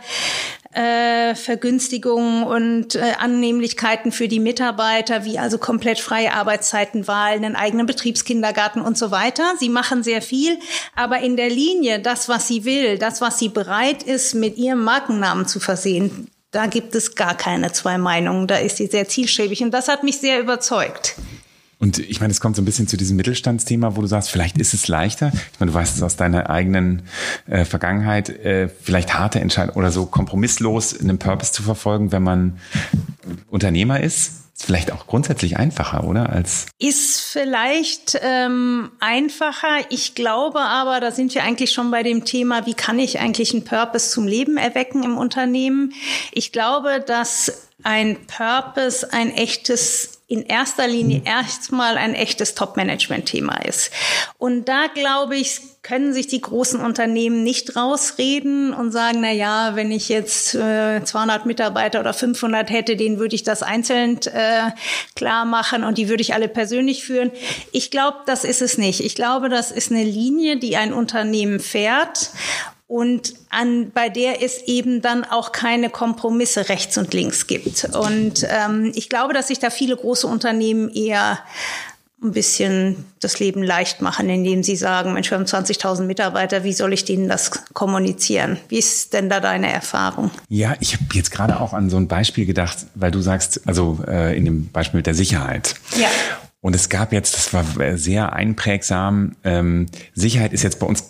äh, Vergünstigungen und äh, Annehmlichkeiten für die Mitarbeiter, wie also komplett freie Arbeitszeiten, Wahlen, einen eigenen Betriebskindergarten und so weiter. Sie machen sehr viel, aber in der Linie, das, was sie will, das, was sie bereit ist, mit ihrem Markennamen zu versehen, da gibt es gar keine zwei Meinungen. Da ist sie sehr zielstrebig und das hat mich sehr überzeugt. Und ich meine, es kommt so ein bisschen zu diesem Mittelstandsthema, wo du sagst, vielleicht ist es leichter. Ich meine, du weißt es aus deiner eigenen äh, Vergangenheit, äh, vielleicht harte Entscheidungen oder so kompromisslos einen Purpose zu verfolgen, wenn man Unternehmer ist. Ist vielleicht auch grundsätzlich einfacher, oder? Als Ist vielleicht ähm, einfacher. Ich glaube aber, da sind wir eigentlich schon bei dem Thema, wie kann ich eigentlich einen Purpose zum Leben erwecken im Unternehmen. Ich glaube, dass ein Purpose ein echtes in erster Linie erstmal ein echtes Top-Management-Thema ist. Und da glaube ich, können sich die großen Unternehmen nicht rausreden und sagen, na ja, wenn ich jetzt äh, 200 Mitarbeiter oder 500 hätte, denen würde ich das einzeln äh, klar machen und die würde ich alle persönlich führen. Ich glaube, das ist es nicht. Ich glaube, das ist eine Linie, die ein Unternehmen fährt und an, bei der es eben dann auch keine Kompromisse rechts und links gibt. Und ähm, ich glaube, dass sich da viele große Unternehmen eher ein bisschen das Leben leicht machen, indem sie sagen, Mensch, wir haben 20.000 Mitarbeiter, wie soll ich denen das kommunizieren? Wie ist denn da deine Erfahrung? Ja, ich habe jetzt gerade auch an so ein Beispiel gedacht, weil du sagst, also äh, in dem Beispiel mit der Sicherheit. Ja. Und es gab jetzt, das war sehr einprägsam, ähm, Sicherheit ist jetzt bei uns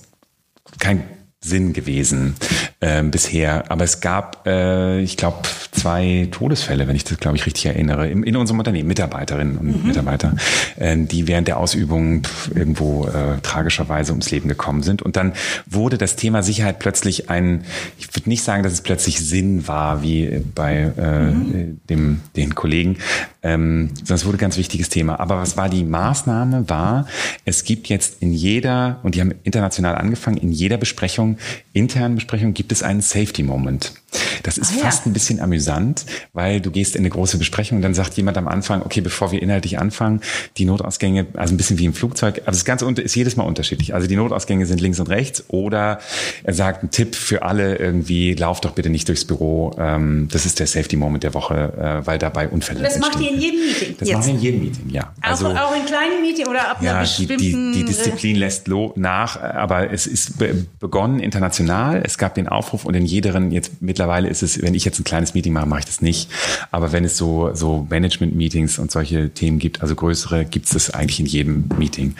kein Sinn gewesen äh, bisher. Aber es gab, äh, ich glaube, zwei Todesfälle, wenn ich das, glaube ich, richtig erinnere, im, in unserem Unternehmen, Mitarbeiterinnen und Mhm. Mitarbeiter, äh, die während der Ausübung irgendwo äh, tragischerweise ums Leben gekommen sind. Und dann wurde das Thema Sicherheit plötzlich ein, ich würde nicht sagen, dass es plötzlich Sinn war, wie bei äh, Mhm. dem, den Kollegen, ähm, sondern es wurde ein ganz wichtiges Thema. Aber was war die Maßnahme? War, es gibt jetzt in jeder, und die haben international angefangen, in jeder Besprechung, internen Besprechung, gibt es einen Safety Moment. Das ist Ah, ja. fast ein bisschen amüsant, weil du gehst in eine große Besprechung und dann sagt jemand am Anfang, okay, bevor wir inhaltlich anfangen, die Notausgänge, also ein bisschen wie im Flugzeug, also das Ganze ist jedes Mal unterschiedlich. Also die Notausgänge sind links und rechts oder er sagt ein Tipp für alle irgendwie, lauf doch bitte nicht durchs Büro. Ähm, das ist der Safety Moment der Woche, äh, weil dabei Unfälle Das macht ihr in entstehen jedem Meeting Das machen wir in jedem Meeting, ja. Also auch, auch in kleinen Meetings oder ab einer ja, die, bestimmten... die, die Disziplin lässt lo nach, aber es ist be begonnen international. Es gab den Aufruf und in jederen, jetzt mittlerweile ist es, wenn ich jetzt ein kleines Meeting mache, mache ich das nicht. Aber wenn es so, so Management-Meetings und solche Themen gibt, also größere, gibt es das eigentlich in jedem Meeting.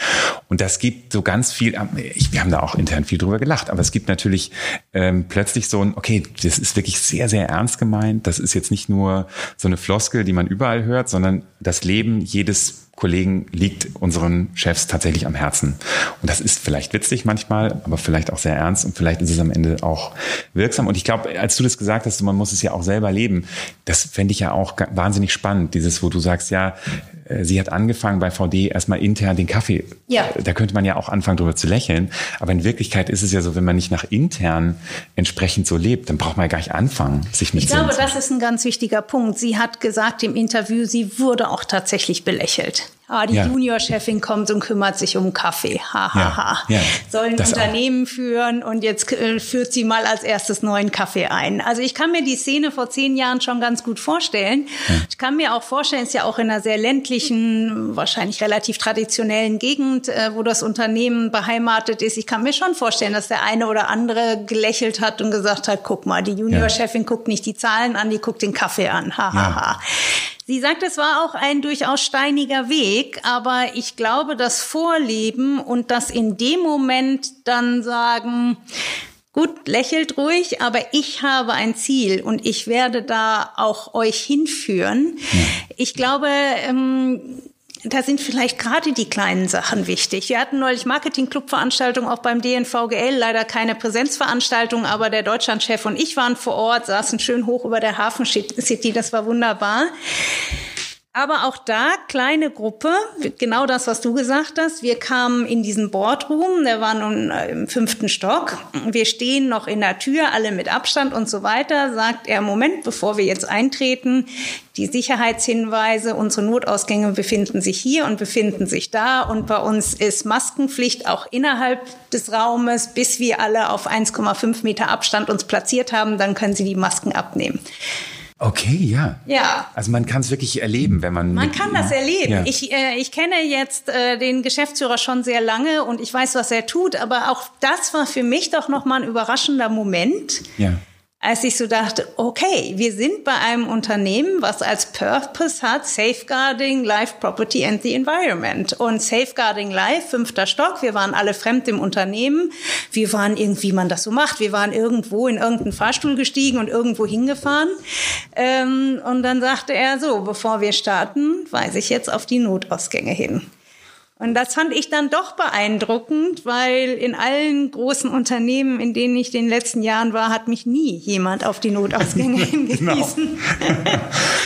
Und das gibt so ganz viel, ich, wir haben da auch intern viel drüber gelacht, aber es gibt natürlich ähm, plötzlich so ein, okay, das ist wirklich sehr, sehr ernst gemeint. Das ist jetzt nicht nur so eine Floskel, die man überall hört, sondern das Leben jedes Kollegen liegt unseren Chefs tatsächlich am Herzen. Und das ist vielleicht witzig manchmal, aber vielleicht auch sehr ernst und vielleicht ist es am Ende auch wirksam. Und ich glaube, als du das gesagt hast, man muss es ja auch selber leben, das fände ich ja auch wahnsinnig spannend, dieses, wo du sagst, ja, sie hat angefangen bei VD erstmal intern den Kaffee. Ja. Da könnte man ja auch anfangen, drüber zu lächeln. Aber in Wirklichkeit ist es ja so, wenn man nicht nach intern entsprechend so lebt, dann braucht man ja gar nicht anfangen, sich mit Ich glaube, zu- das ist ein ganz wichtiger Punkt. Sie hat gesagt im Interview, sie wurde auch tatsächlich belächelt. Ah, die ja. Junior-Chefin kommt und kümmert sich um Kaffee. Ha, ha, ha. Ja, ja. Soll ein Unternehmen auch. führen und jetzt äh, führt sie mal als erstes neuen Kaffee ein. Also ich kann mir die Szene vor zehn Jahren schon ganz gut vorstellen. Ich kann mir auch vorstellen, ist ja auch in einer sehr ländlichen, wahrscheinlich relativ traditionellen Gegend, äh, wo das Unternehmen beheimatet ist. Ich kann mir schon vorstellen, dass der eine oder andere gelächelt hat und gesagt hat, guck mal, die Junior-Chefin guckt nicht die Zahlen an, die guckt den Kaffee an. Ha, ha, ha. Sie sagt, es war auch ein durchaus steiniger Weg, aber ich glaube, das Vorleben und das in dem Moment dann sagen, gut, lächelt ruhig, aber ich habe ein Ziel und ich werde da auch euch hinführen. Ich glaube, ähm, da sind vielleicht gerade die kleinen Sachen wichtig. Wir hatten neulich Marketing-Club-Veranstaltungen auch beim DNVGL, leider keine Präsenzveranstaltung, aber der Deutschlandchef und ich waren vor Ort, saßen schön hoch über der Hafen City, das war wunderbar. Aber auch da kleine Gruppe, genau das, was du gesagt hast. Wir kamen in diesen Boardroom, der war nun äh, im fünften Stock. Wir stehen noch in der Tür, alle mit Abstand und so weiter. Sagt er, Moment, bevor wir jetzt eintreten, die Sicherheitshinweise, unsere Notausgänge befinden sich hier und befinden sich da. Und bei uns ist Maskenpflicht auch innerhalb des Raumes, bis wir alle auf 1,5 Meter Abstand uns platziert haben. Dann können Sie die Masken abnehmen. Okay, ja. Ja. Also man kann es wirklich erleben, wenn man. Man kann das erleben. Ja. Ich, äh, ich kenne jetzt äh, den Geschäftsführer schon sehr lange und ich weiß, was er tut, aber auch das war für mich doch nochmal ein überraschender Moment. Ja als ich so dachte, okay, wir sind bei einem Unternehmen, was als Purpose hat Safeguarding Life, Property and the Environment. Und Safeguarding Life, fünfter Stock, wir waren alle fremd im Unternehmen. Wir waren irgendwie, wie man das so macht. Wir waren irgendwo in irgendeinen Fahrstuhl gestiegen und irgendwo hingefahren. Ähm, und dann sagte er so, bevor wir starten, weise ich jetzt auf die Notausgänge hin. Und das fand ich dann doch beeindruckend, weil in allen großen Unternehmen, in denen ich in den letzten Jahren war, hat mich nie jemand auf die Notausgänge <laughs> <laughs> hingewiesen. genau. <laughs>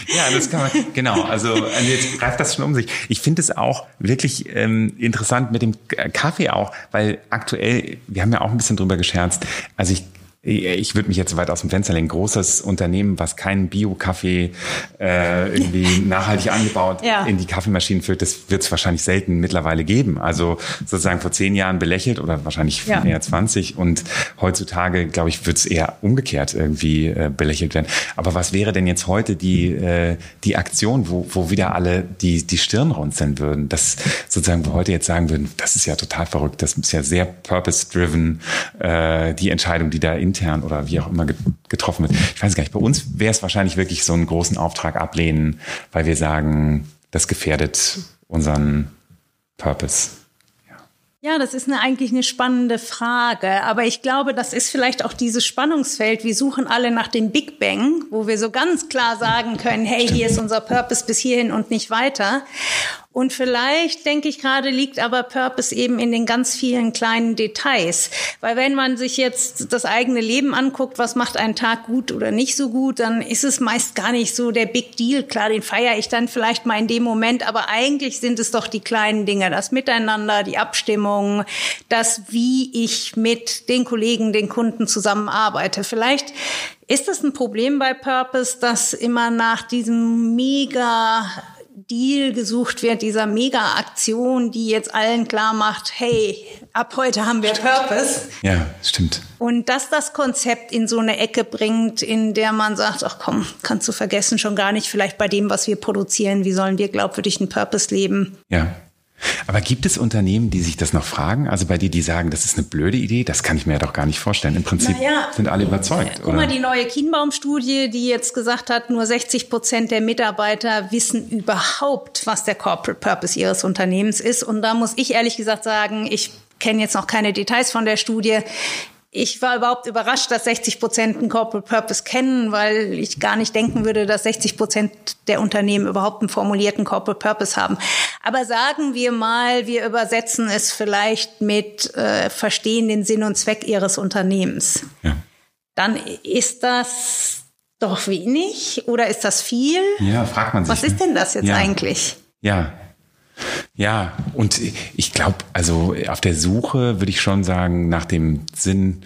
ja, das kann man, genau. Also jetzt greift das schon um sich. Ich finde es auch wirklich ähm, interessant mit dem Kaffee auch, weil aktuell, wir haben ja auch ein bisschen drüber gescherzt. Also ich ich würde mich jetzt weit aus dem Fenster legen, großes Unternehmen, was keinen Bio-Kaffee äh, irgendwie <laughs> nachhaltig angebaut ja. in die Kaffeemaschinen füllt, das wird es wahrscheinlich selten mittlerweile geben. Also sozusagen vor zehn Jahren belächelt oder wahrscheinlich ja. eher 20 und heutzutage, glaube ich, wird es eher umgekehrt irgendwie äh, belächelt werden. Aber was wäre denn jetzt heute die, äh, die Aktion, wo, wo wieder alle die, die Stirn runzeln würden? Das sozusagen, wo heute jetzt sagen würden, das ist ja total verrückt, das ist ja sehr purpose-driven, äh, die Entscheidung, die da in intern oder wie auch immer getroffen wird. Ich weiß gar nicht, bei uns wäre es wahrscheinlich wirklich so einen großen Auftrag ablehnen, weil wir sagen, das gefährdet unseren Purpose. Ja, das ist eine, eigentlich eine spannende Frage. Aber ich glaube, das ist vielleicht auch dieses Spannungsfeld. Wir suchen alle nach dem Big Bang, wo wir so ganz klar sagen können, hey, hier ist unser Purpose bis hierhin und nicht weiter. Und vielleicht, denke ich gerade, liegt aber Purpose eben in den ganz vielen kleinen Details. Weil wenn man sich jetzt das eigene Leben anguckt, was macht einen Tag gut oder nicht so gut, dann ist es meist gar nicht so der Big Deal. Klar, den feiere ich dann vielleicht mal in dem Moment, aber eigentlich sind es doch die kleinen Dinge, das Miteinander, die Abstimmung, das, wie ich mit den Kollegen, den Kunden zusammenarbeite. Vielleicht ist es ein Problem bei Purpose, dass immer nach diesem mega Deal gesucht wird, dieser Mega-Aktion, die jetzt allen klar macht, hey, ab heute haben wir Purpose. Ja, stimmt. Und dass das Konzept in so eine Ecke bringt, in der man sagt, ach komm, kannst du vergessen, schon gar nicht vielleicht bei dem, was wir produzieren, wie sollen wir glaubwürdig einen Purpose leben? Ja. Aber gibt es Unternehmen, die sich das noch fragen? Also bei dir, die sagen, das ist eine blöde Idee, das kann ich mir ja doch gar nicht vorstellen. Im Prinzip naja, sind alle überzeugt. Guck oder? mal, die neue Kienbaum-Studie, die jetzt gesagt hat, nur 60 Prozent der Mitarbeiter wissen überhaupt, was der Corporate Purpose ihres Unternehmens ist. Und da muss ich ehrlich gesagt sagen, ich kenne jetzt noch keine Details von der Studie. Ich war überhaupt überrascht, dass 60 Prozent einen Corporate Purpose kennen, weil ich gar nicht denken würde, dass 60 Prozent der Unternehmen überhaupt einen formulierten Corporate Purpose haben. Aber sagen wir mal, wir übersetzen es vielleicht mit äh, verstehen den Sinn und Zweck ihres Unternehmens. Ja. Dann ist das doch wenig oder ist das viel? Ja, fragt man sich. Was ist denn das jetzt ja. eigentlich? Ja, Ja, und ich glaube, also auf der Suche würde ich schon sagen, nach dem Sinn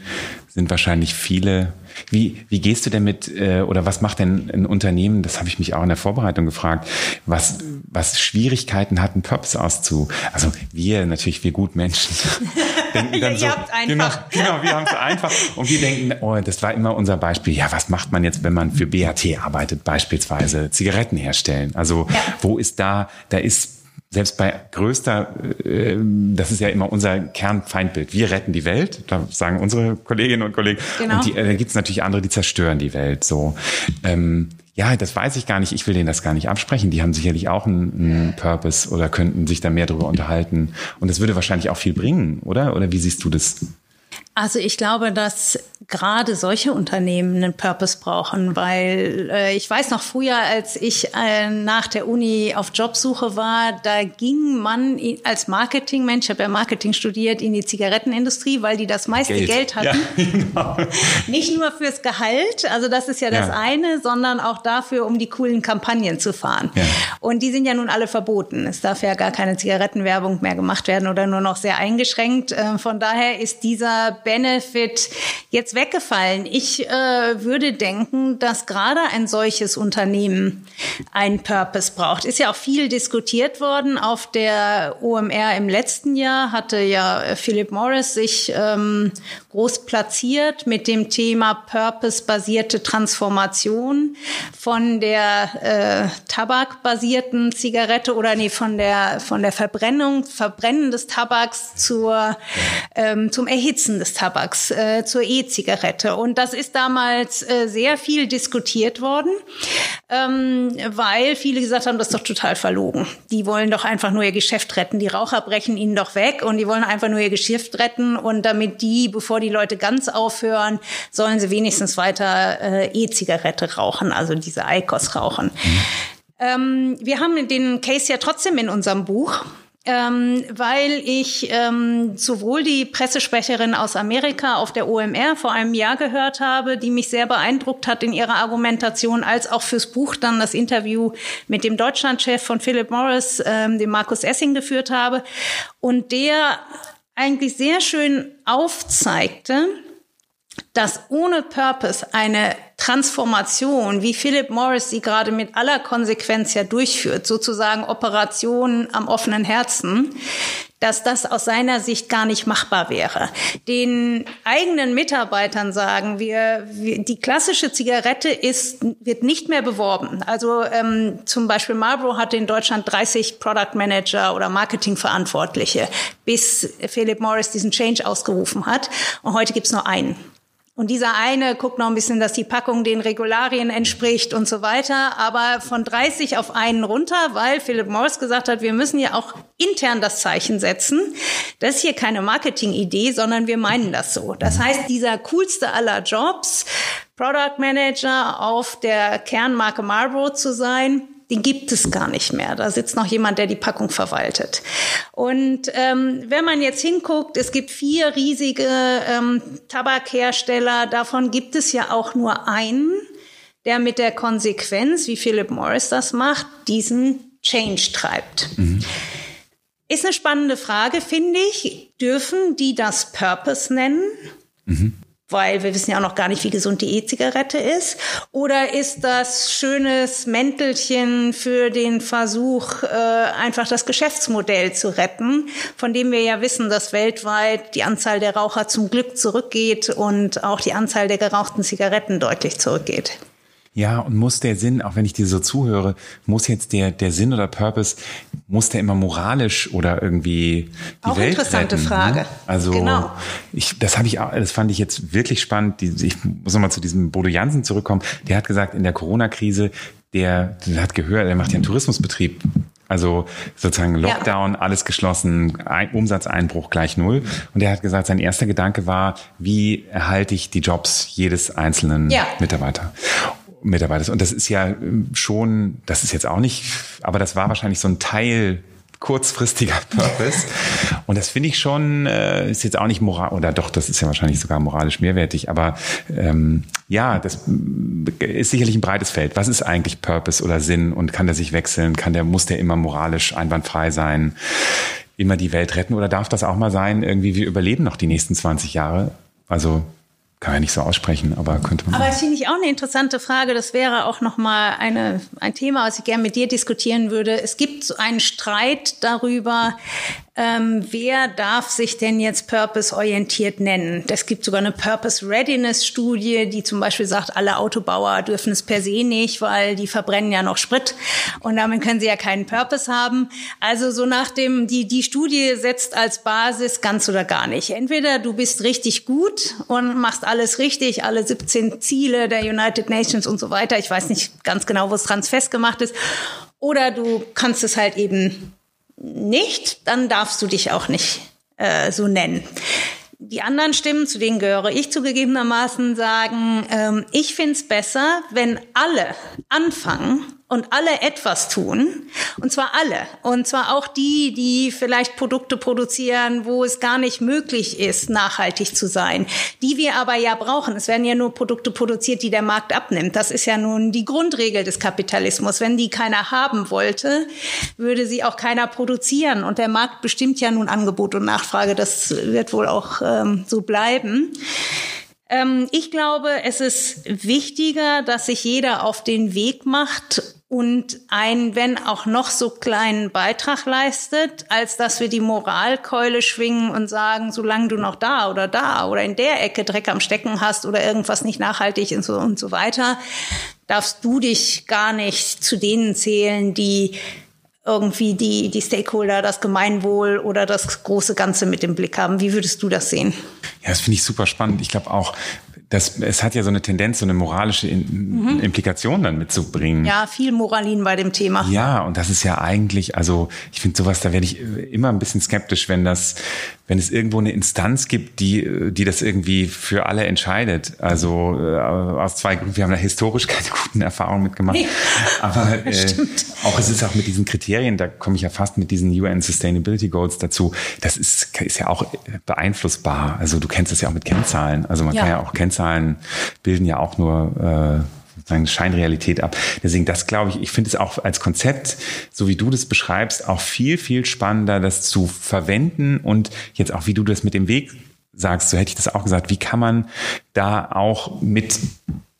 sind wahrscheinlich viele. Wie, wie gehst du denn mit, äh, oder was macht denn ein Unternehmen, das habe ich mich auch in der Vorbereitung gefragt, was, was Schwierigkeiten hat, einen Purpose auszu... Also wir, natürlich wir gut Menschen, <laughs> denken <laughs> dann so... Genau, genau, wir haben es einfach. Und wir denken, oh, das war immer unser Beispiel. Ja, was macht man jetzt, wenn man für BAT arbeitet, beispielsweise Zigaretten herstellen? Also ja. wo ist da, da ist selbst bei größter, äh, das ist ja immer unser Kernfeindbild. Wir retten die Welt, da sagen unsere Kolleginnen und Kollegen. Genau. Und die, äh, da gibt es natürlich andere, die zerstören die Welt. So, ähm, ja, das weiß ich gar nicht. Ich will denen das gar nicht absprechen. Die haben sicherlich auch einen, einen Purpose oder könnten sich da mehr darüber unterhalten. Und das würde wahrscheinlich auch viel bringen, oder? Oder wie siehst du das? Also ich glaube, dass gerade solche Unternehmen einen Purpose brauchen, weil äh, ich weiß noch früher, als ich äh, nach der Uni auf Jobsuche war, da ging man als Marketingmensch, ich habe ja Marketing studiert, in die Zigarettenindustrie, weil die das meiste Geld, Geld hatten. Ja, <laughs> genau. Nicht nur fürs Gehalt, also das ist ja das ja. eine, sondern auch dafür, um die coolen Kampagnen zu fahren. Ja. Und die sind ja nun alle verboten. Es darf ja gar keine Zigarettenwerbung mehr gemacht werden oder nur noch sehr eingeschränkt. Äh, von daher ist dieser Benefit jetzt weggefallen. Ich äh, würde denken, dass gerade ein solches Unternehmen einen Purpose braucht. Ist ja auch viel diskutiert worden. Auf der OMR im letzten Jahr hatte ja Philip Morris sich ähm, groß platziert mit dem Thema Purpose-basierte Transformation von der äh, tabakbasierten Zigarette oder nee, von der, von der Verbrennung, Verbrennen des Tabaks zur, ähm, zum Erhitzen des Tabaks, äh, zur E-Zigarette. Und das ist damals äh, sehr viel diskutiert worden, ähm, weil viele gesagt haben, das ist doch total verlogen. Die wollen doch einfach nur ihr Geschäft retten. Die Raucher brechen ihnen doch weg und die wollen einfach nur ihr Geschäft retten. Und damit die, bevor die Leute ganz aufhören, sollen sie wenigstens weiter äh, E-Zigarette rauchen, also diese ICOS rauchen. Mhm. Ähm, wir haben den Case ja trotzdem in unserem Buch ähm, weil ich ähm, sowohl die Pressesprecherin aus Amerika auf der OMR vor einem Jahr gehört habe, die mich sehr beeindruckt hat in ihrer Argumentation, als auch fürs Buch dann das Interview mit dem Deutschlandchef von Philip Morris, ähm, dem Markus Essing, geführt habe und der eigentlich sehr schön aufzeigte, dass ohne Purpose eine Transformation, wie Philip Morris sie gerade mit aller Konsequenz ja durchführt, sozusagen Operationen am offenen Herzen, dass das aus seiner Sicht gar nicht machbar wäre. Den eigenen Mitarbeitern sagen wir, die klassische Zigarette ist, wird nicht mehr beworben. Also ähm, zum Beispiel Marlboro hatte in Deutschland 30 Product Manager oder Marketingverantwortliche, bis Philip Morris diesen Change ausgerufen hat. Und heute gibt's nur einen. Und dieser eine guckt noch ein bisschen, dass die Packung den Regularien entspricht und so weiter. Aber von 30 auf einen runter, weil Philip Morris gesagt hat, wir müssen ja auch intern das Zeichen setzen. Das ist hier keine Marketing-Idee, sondern wir meinen das so. Das heißt, dieser coolste aller Jobs, Product Manager auf der Kernmarke Marlboro zu sein, den gibt es gar nicht mehr. Da sitzt noch jemand, der die Packung verwaltet. Und ähm, wenn man jetzt hinguckt, es gibt vier riesige ähm, Tabakhersteller, davon gibt es ja auch nur einen, der mit der Konsequenz, wie Philip Morris das macht, diesen Change treibt. Mhm. Ist eine spannende Frage, finde ich. Dürfen die das Purpose nennen? Mhm weil wir wissen ja auch noch gar nicht, wie gesund die E-Zigarette ist? Oder ist das schönes Mäntelchen für den Versuch, äh, einfach das Geschäftsmodell zu retten, von dem wir ja wissen, dass weltweit die Anzahl der Raucher zum Glück zurückgeht und auch die Anzahl der gerauchten Zigaretten deutlich zurückgeht? Ja, und muss der Sinn, auch wenn ich dir so zuhöre, muss jetzt der, der Sinn oder Purpose, muss der immer moralisch oder irgendwie die auch Welt interessante retten, ne? Frage. Ne? Also genau. ich, das habe ich auch, das fand ich jetzt wirklich spannend. Ich muss nochmal zu diesem Bodo Jansen zurückkommen. Der hat gesagt, in der Corona-Krise, der, der hat gehört, der macht ja einen Tourismusbetrieb. Also sozusagen Lockdown, ja. alles geschlossen, ein, Umsatzeinbruch gleich null. Und er hat gesagt, sein erster Gedanke war, wie erhalte ich die Jobs jedes einzelnen ja. Mitarbeiter? Mitarbeiters. Und das ist ja ähm, schon, das ist jetzt auch nicht, aber das war wahrscheinlich so ein Teil kurzfristiger <laughs> Purpose. Und das finde ich schon, äh, ist jetzt auch nicht moral, oder doch, das ist ja wahrscheinlich sogar moralisch mehrwertig, aber ähm, ja, das ist sicherlich ein breites Feld. Was ist eigentlich Purpose oder Sinn und kann der sich wechseln? Kann der, muss der immer moralisch einwandfrei sein? Immer die Welt retten oder darf das auch mal sein, irgendwie wir überleben noch die nächsten 20 Jahre? Also kann man ja nicht so aussprechen, aber könnte man. Aber das finde ich auch eine interessante Frage. Das wäre auch nochmal eine, ein Thema, was ich gerne mit dir diskutieren würde. Es gibt so einen Streit darüber, ähm, wer darf sich denn jetzt purpose-orientiert nennen? Es gibt sogar eine Purpose-Readiness-Studie, die zum Beispiel sagt, alle Autobauer dürfen es per se nicht, weil die verbrennen ja noch Sprit und damit können sie ja keinen Purpose haben. Also so nach dem, die, die Studie setzt als Basis ganz oder gar nicht. Entweder du bist richtig gut und machst alles richtig, alle 17 Ziele der United Nations und so weiter. Ich weiß nicht ganz genau, wo es dran festgemacht ist. Oder du kannst es halt eben nicht, dann darfst du dich auch nicht äh, so nennen. Die anderen Stimmen, zu denen gehöre ich zugegebenermaßen, sagen, ähm, ich find's besser, wenn alle anfangen, und alle etwas tun. Und zwar alle. Und zwar auch die, die vielleicht Produkte produzieren, wo es gar nicht möglich ist, nachhaltig zu sein. Die wir aber ja brauchen. Es werden ja nur Produkte produziert, die der Markt abnimmt. Das ist ja nun die Grundregel des Kapitalismus. Wenn die keiner haben wollte, würde sie auch keiner produzieren. Und der Markt bestimmt ja nun Angebot und Nachfrage. Das wird wohl auch ähm, so bleiben. Ähm, ich glaube, es ist wichtiger, dass sich jeder auf den Weg macht und einen, wenn auch noch so kleinen Beitrag leistet, als dass wir die Moralkeule schwingen und sagen, solange du noch da oder da oder in der Ecke Dreck am Stecken hast oder irgendwas nicht nachhaltig und so, und so weiter, darfst du dich gar nicht zu denen zählen, die irgendwie die, die Stakeholder, das Gemeinwohl oder das große Ganze mit im Blick haben. Wie würdest du das sehen? Ja, das finde ich super spannend. Ich glaube auch, das, es hat ja so eine Tendenz, so eine moralische In, mhm. Implikation dann mitzubringen. Ja, viel Moralin bei dem Thema. Ja, und das ist ja eigentlich, also ich finde sowas, da werde ich immer ein bisschen skeptisch, wenn das, wenn es irgendwo eine Instanz gibt, die, die das irgendwie für alle entscheidet. Also äh, aus zwei Gründen, wir haben da historisch <laughs> keine guten Erfahrungen mitgemacht. Nee. Aber <laughs> äh, auch es ist auch mit diesen Kriterien, da komme ich ja fast mit diesen UN Sustainability Goals dazu. Das ist, ist ja auch beeinflussbar. Also du kennst das ja auch mit Kennzahlen. Also man ja. kann ja auch Kennzahlen bilden ja auch nur äh, sozusagen Scheinrealität ab. Deswegen, das glaube ich, ich finde es auch als Konzept, so wie du das beschreibst, auch viel, viel spannender, das zu verwenden und jetzt auch, wie du das mit dem Weg sagst, so hätte ich das auch gesagt, wie kann man da auch mit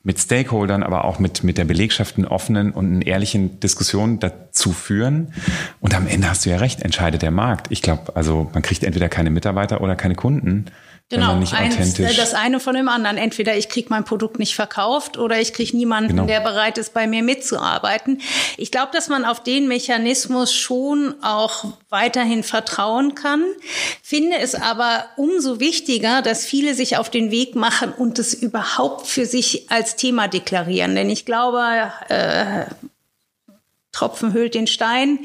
mit Stakeholdern, aber auch mit, mit der Belegschaft einen offenen und einen ehrlichen Diskussion dazu führen. Und am Ende hast du ja recht, entscheidet der Markt. Ich glaube, also man kriegt entweder keine Mitarbeiter oder keine Kunden. Genau, nicht eins, äh, das eine von dem anderen. Entweder ich kriege mein Produkt nicht verkauft oder ich kriege niemanden, genau. der bereit ist, bei mir mitzuarbeiten. Ich glaube, dass man auf den Mechanismus schon auch weiterhin vertrauen kann, finde es aber umso wichtiger, dass viele sich auf den Weg machen und es überhaupt für sich als Thema deklarieren. Denn ich glaube, äh, Tropfen hüllt den Stein.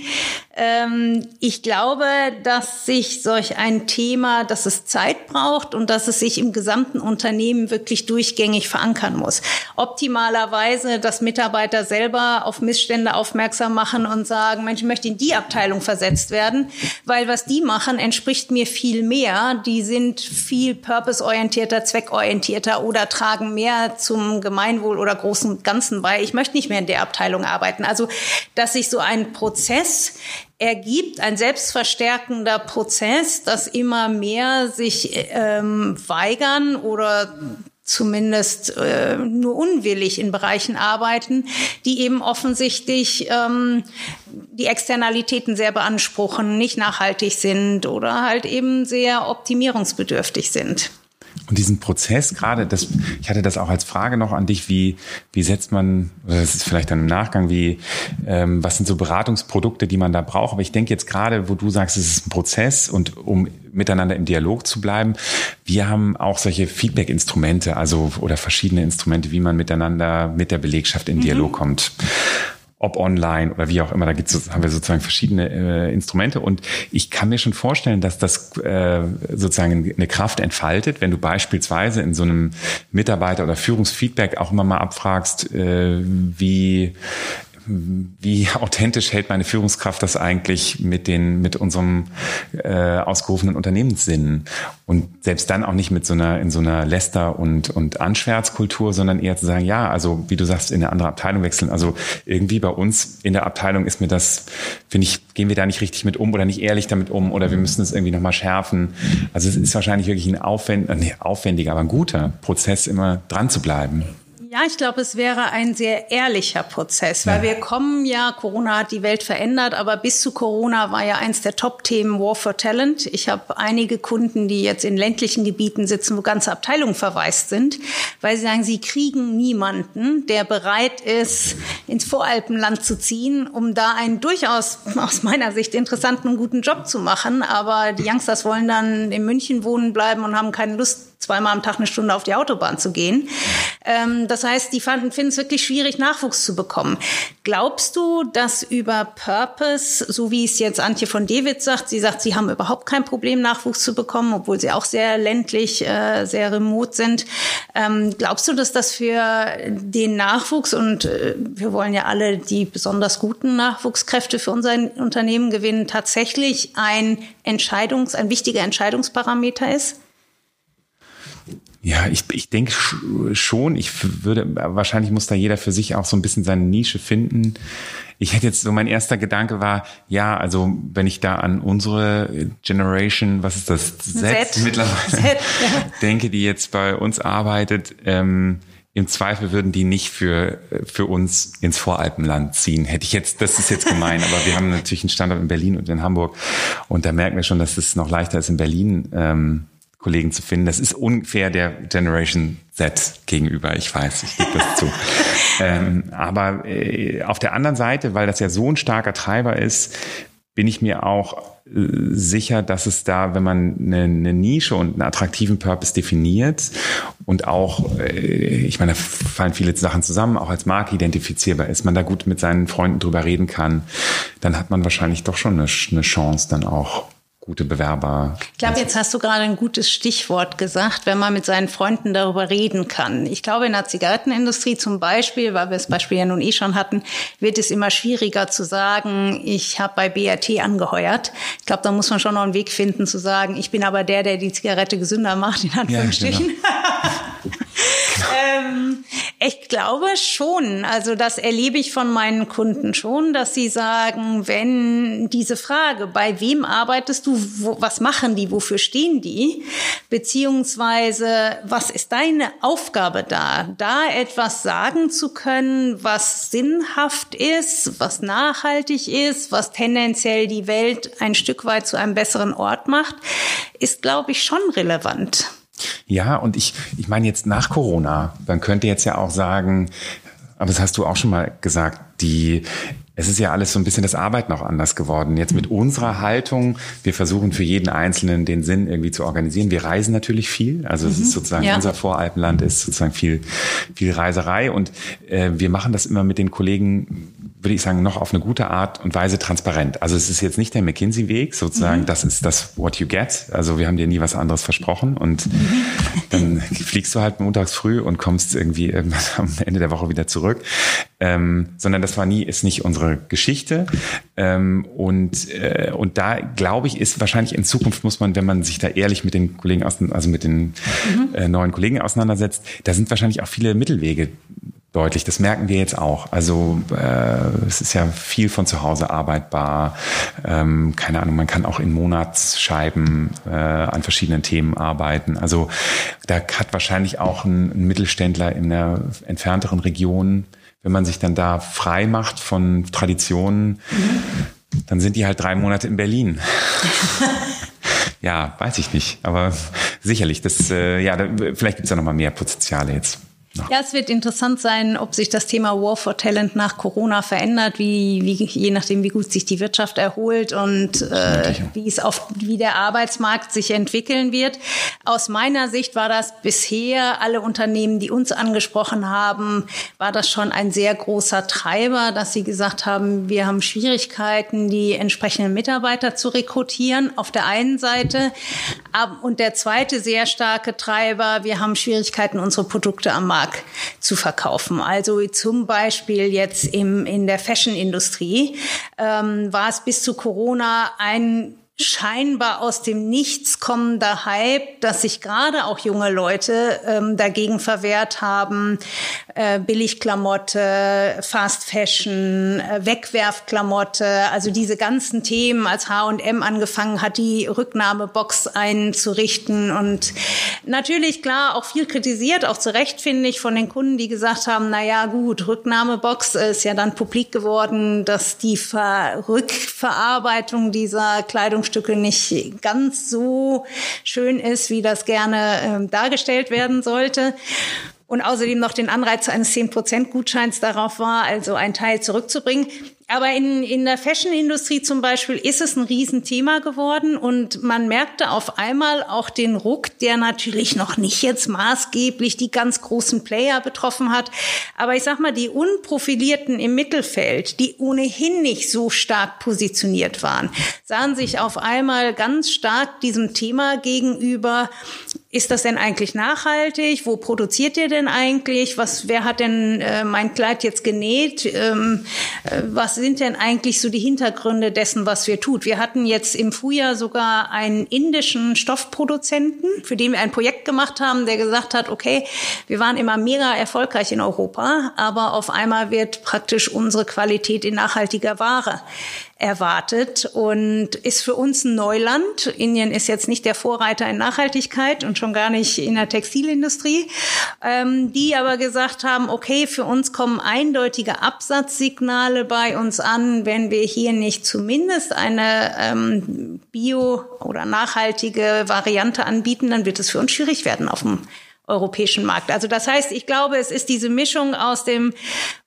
Ähm, ich glaube, dass sich solch ein Thema, dass es Zeit braucht und dass es sich im gesamten Unternehmen wirklich durchgängig verankern muss. Optimalerweise, dass Mitarbeiter selber auf Missstände aufmerksam machen und sagen, Mensch, ich möchte in die Abteilung versetzt werden, weil was die machen, entspricht mir viel mehr. Die sind viel purpose-orientierter, zweckorientierter oder tragen mehr zum Gemeinwohl oder großen Ganzen bei. Ich möchte nicht mehr in der Abteilung arbeiten. Also dass sich so ein Prozess ergibt, ein selbstverstärkender Prozess, dass immer mehr sich ähm, weigern oder zumindest äh, nur unwillig in Bereichen arbeiten, die eben offensichtlich ähm, die Externalitäten sehr beanspruchen, nicht nachhaltig sind oder halt eben sehr optimierungsbedürftig sind. Und diesen Prozess gerade, das, ich hatte das auch als Frage noch an dich, wie, wie setzt man, das ist vielleicht dann im Nachgang, wie, ähm, was sind so Beratungsprodukte, die man da braucht? Aber ich denke jetzt gerade, wo du sagst, es ist ein Prozess und um miteinander im Dialog zu bleiben, wir haben auch solche Feedback-Instrumente, also oder verschiedene Instrumente, wie man miteinander mit der Belegschaft in mhm. Dialog kommt ob online oder wie auch immer, da gibt's, haben wir sozusagen verschiedene äh, Instrumente. Und ich kann mir schon vorstellen, dass das äh, sozusagen eine Kraft entfaltet, wenn du beispielsweise in so einem Mitarbeiter- oder Führungsfeedback auch immer mal abfragst, äh, wie wie authentisch hält meine Führungskraft das eigentlich mit den, mit unserem äh, ausgerufenen Unternehmenssinn? Und selbst dann auch nicht mit so einer, in so einer Läster- und, und Anschwärzkultur, sondern eher zu sagen, ja, also wie du sagst, in eine andere Abteilung wechseln. Also irgendwie bei uns in der Abteilung ist mir das, finde ich, gehen wir da nicht richtig mit um oder nicht ehrlich damit um oder wir müssen es irgendwie nochmal schärfen. Also es ist wahrscheinlich wirklich ein aufwendiger, nee, aufwendiger, aber ein guter Prozess, immer dran zu bleiben. Ja, ich glaube, es wäre ein sehr ehrlicher Prozess, weil ja. wir kommen ja, Corona hat die Welt verändert, aber bis zu Corona war ja eins der Top-Themen War for Talent. Ich habe einige Kunden, die jetzt in ländlichen Gebieten sitzen, wo ganze Abteilungen verwaist sind, weil sie sagen, sie kriegen niemanden, der bereit ist, ins Voralpenland zu ziehen, um da einen durchaus aus meiner Sicht interessanten und guten Job zu machen. Aber die Youngsters wollen dann in München wohnen bleiben und haben keine Lust, zweimal am Tag eine Stunde auf die Autobahn zu gehen. Ähm, das heißt, die finden es wirklich schwierig, Nachwuchs zu bekommen. Glaubst du, dass über Purpose, so wie es jetzt Antje von David sagt, sie sagt, sie haben überhaupt kein Problem, Nachwuchs zu bekommen, obwohl sie auch sehr ländlich, äh, sehr remote sind. Ähm, glaubst du, dass das für den Nachwuchs und äh, wir wollen ja alle die besonders guten Nachwuchskräfte für unser Unternehmen gewinnen, tatsächlich ein Entscheidungs-, ein wichtiger Entscheidungsparameter ist? Ja, ich, ich denke schon. Ich würde, wahrscheinlich muss da jeder für sich auch so ein bisschen seine Nische finden. Ich hätte jetzt so, mein erster Gedanke war, ja, also wenn ich da an unsere Generation, was ist das, Z, Z. mittlerweile, Z, ja. <laughs> denke, die jetzt bei uns arbeitet, ähm, im Zweifel würden die nicht für, für uns ins Voralpenland ziehen. Hätte ich jetzt, das ist jetzt gemein, aber wir haben natürlich einen Standort in Berlin und in Hamburg und da merken wir schon, dass es noch leichter ist in Berlin. Ähm, Kollegen zu finden. Das ist unfair der Generation Z gegenüber. Ich weiß, ich gebe das zu. <laughs> ähm, aber äh, auf der anderen Seite, weil das ja so ein starker Treiber ist, bin ich mir auch äh, sicher, dass es da, wenn man eine, eine, Nische und einen attraktiven Purpose definiert und auch, äh, ich meine, da fallen viele Sachen zusammen, auch als Marke identifizierbar ist, man da gut mit seinen Freunden drüber reden kann, dann hat man wahrscheinlich doch schon eine, eine Chance, dann auch gute Bewerber. Ich glaube, jetzt hast du gerade ein gutes Stichwort gesagt, wenn man mit seinen Freunden darüber reden kann. Ich glaube, in der Zigarettenindustrie zum Beispiel, weil wir das Beispiel ja nun eh schon hatten, wird es immer schwieriger zu sagen, ich habe bei BRT angeheuert. Ich glaube, da muss man schon noch einen Weg finden zu sagen, ich bin aber der, der die Zigarette gesünder macht, in Anführungsstrichen. Ja, genau. <laughs> ähm, ich glaube schon. Also das erlebe ich von meinen Kunden schon, dass sie sagen, wenn diese Frage, bei wem arbeitest du, wo, was machen die, wofür stehen die, beziehungsweise was ist deine Aufgabe da, da etwas sagen zu können, was sinnhaft ist, was nachhaltig ist, was tendenziell die Welt ein Stück weit zu einem besseren Ort macht, ist, glaube ich, schon relevant. Ja, und ich, ich meine jetzt nach Corona, man könnte jetzt ja auch sagen, aber das hast du auch schon mal gesagt, die, es ist ja alles so ein bisschen das Arbeiten auch anders geworden. Jetzt mit unserer Haltung, wir versuchen für jeden Einzelnen den Sinn irgendwie zu organisieren. Wir reisen natürlich viel. Also es ist mhm. sozusagen, ja. unser Voralpenland ist sozusagen viel, viel Reiserei. Und äh, wir machen das immer mit den Kollegen würde ich sagen, noch auf eine gute Art und Weise transparent. Also es ist jetzt nicht der McKinsey-Weg, sozusagen, mhm. das ist das what you get. Also wir haben dir nie was anderes versprochen und mhm. <laughs> dann fliegst du halt montags früh und kommst irgendwie irgendwann <laughs> am Ende der Woche wieder zurück. Ähm, sondern das war nie, ist nicht unsere Geschichte. Ähm, und, äh, und da glaube ich, ist wahrscheinlich in Zukunft muss man, wenn man sich da ehrlich mit den Kollegen aus, also mit den mhm. äh, neuen Kollegen auseinandersetzt, da sind wahrscheinlich auch viele Mittelwege deutlich. Das merken wir jetzt auch. Also äh, es ist ja viel von zu Hause arbeitbar. Ähm, keine Ahnung, man kann auch in Monatsscheiben äh, an verschiedenen Themen arbeiten. Also da hat wahrscheinlich auch ein, ein Mittelständler in einer entfernteren Region, wenn man sich dann da frei macht von Traditionen, mhm. dann sind die halt drei Monate in Berlin. <laughs> ja, weiß ich nicht, aber sicherlich. Das, äh, ja, da, vielleicht gibt's da noch mal mehr Potenziale jetzt. Ja, es wird interessant sein, ob sich das Thema War for Talent nach Corona verändert, wie, wie je nachdem, wie gut sich die Wirtschaft erholt und äh, wie es auf wie der Arbeitsmarkt sich entwickeln wird. Aus meiner Sicht war das bisher alle Unternehmen, die uns angesprochen haben, war das schon ein sehr großer Treiber, dass sie gesagt haben, wir haben Schwierigkeiten, die entsprechenden Mitarbeiter zu rekrutieren. Auf der einen Seite und der zweite sehr starke Treiber, wir haben Schwierigkeiten, unsere Produkte am Markt stark zu verkaufen. Also zum Beispiel jetzt im, in der Fashion-Industrie ähm, war es bis zu Corona ein scheinbar aus dem Nichts kommender Hype, dass sich gerade auch junge Leute ähm, dagegen verwehrt haben, äh, Billigklamotte, Fast Fashion, äh, Wegwerfklamotte, also diese ganzen Themen, als H&M angefangen hat, die Rücknahmebox einzurichten und natürlich klar auch viel kritisiert, auch zu Recht finde ich von den Kunden, die gesagt haben, na ja, gut, Rücknahmebox ist ja dann publik geworden, dass die Ver Rückverarbeitung dieser Kleidung Kleidungsstücke nicht ganz so schön ist, wie das gerne äh, dargestellt werden sollte und außerdem noch den Anreiz eines 10% Gutscheins darauf war, also einen Teil zurückzubringen. Aber in, in der Fashion-Industrie zum Beispiel ist es ein Riesenthema geworden und man merkte auf einmal auch den Ruck, der natürlich noch nicht jetzt maßgeblich die ganz großen Player betroffen hat. Aber ich sag mal, die Unprofilierten im Mittelfeld, die ohnehin nicht so stark positioniert waren, sahen sich auf einmal ganz stark diesem Thema gegenüber, ist das denn eigentlich nachhaltig? Wo produziert ihr denn eigentlich? Was, wer hat denn äh, mein Kleid jetzt genäht? Ähm, äh, was sind denn eigentlich so die Hintergründe dessen, was wir tut? Wir hatten jetzt im Frühjahr sogar einen indischen Stoffproduzenten, für den wir ein Projekt gemacht haben, der gesagt hat, okay, wir waren immer mega erfolgreich in Europa, aber auf einmal wird praktisch unsere Qualität in nachhaltiger Ware erwartet und ist für uns ein Neuland. Indien ist jetzt nicht der Vorreiter in Nachhaltigkeit und schon gar nicht in der Textilindustrie, ähm, die aber gesagt haben, okay, für uns kommen eindeutige Absatzsignale bei uns an, wenn wir hier nicht zumindest eine ähm, bio- oder nachhaltige Variante anbieten, dann wird es für uns schwierig werden auf dem europäischen Markt. Also das heißt, ich glaube, es ist diese Mischung aus dem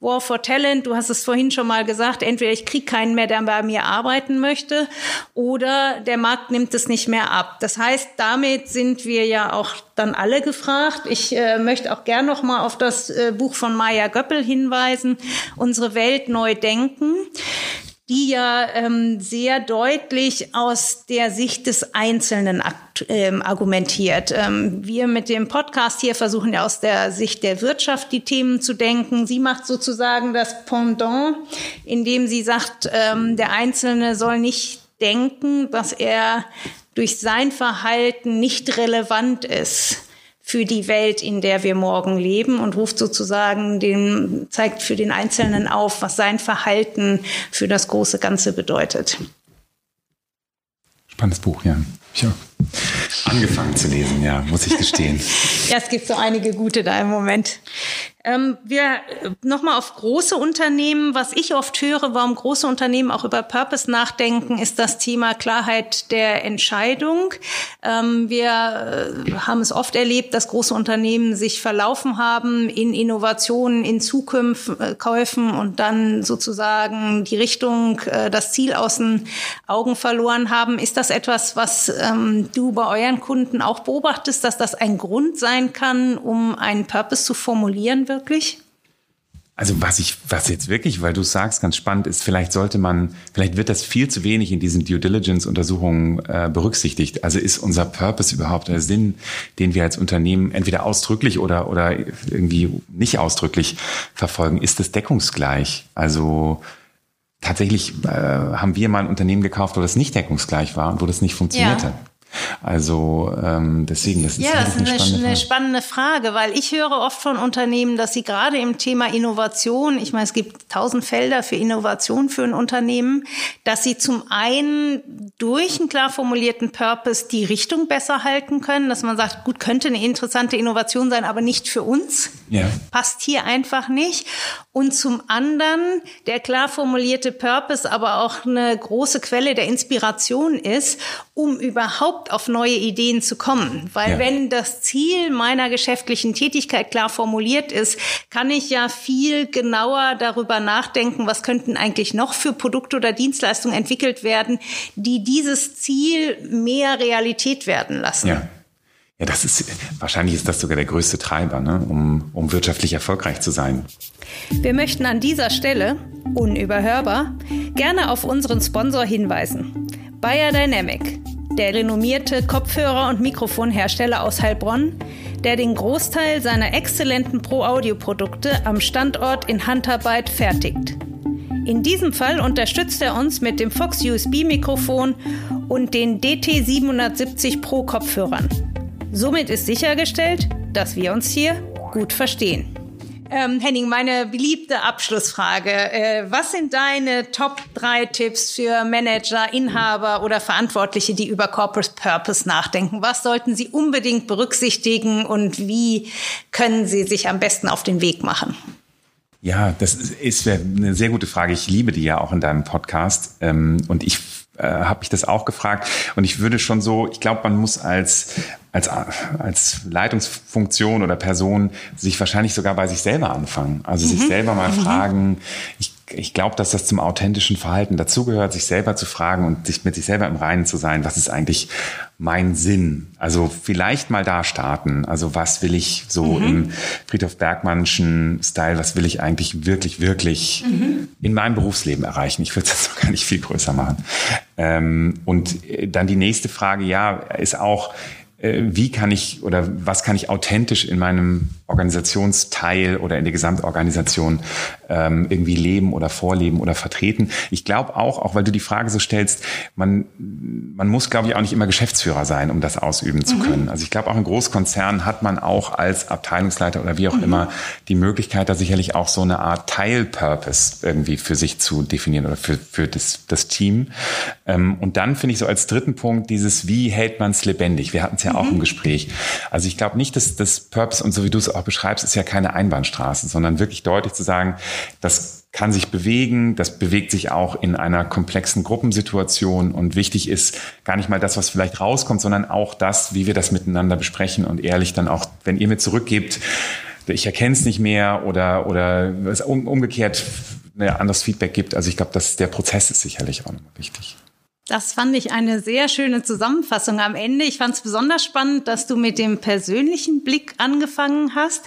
War for Talent, du hast es vorhin schon mal gesagt, entweder ich kriege keinen mehr, der bei mir arbeiten möchte, oder der Markt nimmt es nicht mehr ab. Das heißt, damit sind wir ja auch dann alle gefragt. Ich äh, möchte auch gern noch mal auf das äh, Buch von Maya Göppel hinweisen, Unsere Welt neu denken die ja ähm, sehr deutlich aus der Sicht des Einzelnen ähm, argumentiert. Ähm, wir mit dem Podcast hier versuchen ja aus der Sicht der Wirtschaft die Themen zu denken. Sie macht sozusagen das Pendant, indem sie sagt, ähm, der Einzelne soll nicht denken, dass er durch sein Verhalten nicht relevant ist für die Welt, in der wir morgen leben und ruft sozusagen den, zeigt für den Einzelnen auf, was sein Verhalten für das große Ganze bedeutet. Spannendes Buch, ja. Ich habe angefangen zu lesen, ja, muss ich gestehen. <laughs> ja, es gibt so einige gute da im Moment. Ähm, wir nochmal auf große Unternehmen. Was ich oft höre, warum große Unternehmen auch über Purpose nachdenken, ist das Thema Klarheit der Entscheidung. Ähm, wir äh, haben es oft erlebt, dass große Unternehmen sich verlaufen haben in Innovationen, in Zukunftskäufen äh, und dann sozusagen die Richtung, äh, das Ziel aus den Augen verloren haben. Ist das etwas, was ähm, du bei euren Kunden auch beobachtest, dass das ein Grund sein kann, um einen Purpose zu formulieren? wirklich? Also was ich, was jetzt wirklich, weil du sagst, ganz spannend ist, vielleicht sollte man, vielleicht wird das viel zu wenig in diesen Due Diligence Untersuchungen äh, berücksichtigt. Also ist unser Purpose überhaupt der Sinn, den wir als Unternehmen entweder ausdrücklich oder oder irgendwie nicht ausdrücklich verfolgen, ist das deckungsgleich? Also tatsächlich äh, haben wir mal ein Unternehmen gekauft, wo das nicht deckungsgleich war und wo das nicht funktionierte. Ja. Also ähm, deswegen, das ist, ja, das ist eine, spannende, eine spannende Frage, weil ich höre oft von Unternehmen, dass sie gerade im Thema Innovation, ich meine, es gibt tausend Felder für Innovation für ein Unternehmen, dass sie zum einen durch einen klar formulierten Purpose die Richtung besser halten können, dass man sagt, gut, könnte eine interessante Innovation sein, aber nicht für uns. Ja. Passt hier einfach nicht. Und zum anderen der klar formulierte Purpose aber auch eine große Quelle der Inspiration ist, um überhaupt auf neue Ideen zu kommen. Weil ja. wenn das Ziel meiner geschäftlichen Tätigkeit klar formuliert ist, kann ich ja viel genauer darüber nachdenken, was könnten eigentlich noch für Produkte oder Dienstleistungen entwickelt werden, die dieses Ziel mehr Realität werden lassen. Ja. Ja, das ist wahrscheinlich ist das sogar der größte Treiber, ne, um, um wirtschaftlich erfolgreich zu sein. Wir möchten an dieser Stelle, unüberhörbar, gerne auf unseren Sponsor hinweisen. Bayer Dynamic, der renommierte Kopfhörer- und Mikrofonhersteller aus Heilbronn, der den Großteil seiner exzellenten Pro-Audio-Produkte am Standort in Handarbeit fertigt. In diesem Fall unterstützt er uns mit dem Fox USB-Mikrofon und den DT770 Pro Kopfhörern. Somit ist sichergestellt, dass wir uns hier gut verstehen. Ähm, Henning, meine beliebte Abschlussfrage. Äh, was sind deine Top 3 Tipps für Manager, Inhaber oder Verantwortliche, die über Corporate Purpose nachdenken? Was sollten sie unbedingt berücksichtigen und wie können sie sich am besten auf den Weg machen? Ja, das ist eine sehr gute Frage. Ich liebe die ja auch in deinem Podcast. Ähm, und ich äh, habe mich das auch gefragt. Und ich würde schon so, ich glaube, man muss als, als, als Leitungsfunktion oder Person sich wahrscheinlich sogar bei sich selber anfangen. Also mhm. sich selber mal mhm. fragen, ich ich glaube, dass das zum authentischen Verhalten dazugehört, sich selber zu fragen und sich mit sich selber im Reinen zu sein. Was ist eigentlich mein Sinn? Also vielleicht mal da starten. Also was will ich so mhm. im Friedhof Bergmannschen Style, was will ich eigentlich wirklich, wirklich mhm. in meinem Berufsleben erreichen? Ich würde das <laughs> noch gar nicht viel größer machen. Ähm, und dann die nächste Frage, ja, ist auch, äh, wie kann ich oder was kann ich authentisch in meinem Organisationsteil oder in der Gesamtorganisation ähm, irgendwie leben oder vorleben oder vertreten. Ich glaube auch, auch weil du die Frage so stellst, man, man muss, glaube ich, auch nicht immer Geschäftsführer sein, um das ausüben zu mhm. können. Also ich glaube, auch in Großkonzernen hat man auch als Abteilungsleiter oder wie auch mhm. immer die Möglichkeit, da sicherlich auch so eine Art Teilpurpose irgendwie für sich zu definieren oder für, für das, das Team. Ähm, und dann finde ich so als dritten Punkt dieses, wie hält man es lebendig? Wir hatten es ja mhm. auch im Gespräch. Also ich glaube nicht, dass das Purpose und so wie du es auch beschreibst, ist ja keine Einbahnstraße, sondern wirklich deutlich zu sagen, das kann sich bewegen, das bewegt sich auch in einer komplexen Gruppensituation und wichtig ist gar nicht mal das, was vielleicht rauskommt, sondern auch das, wie wir das miteinander besprechen und ehrlich dann auch, wenn ihr mir zurückgebt, ich erkenne es nicht mehr oder, oder es umgekehrt ein anderes Feedback gibt. Also ich glaube, dass der Prozess ist sicherlich auch nochmal wichtig. Das fand ich eine sehr schöne Zusammenfassung am Ende. Ich fand es besonders spannend, dass du mit dem persönlichen Blick angefangen hast,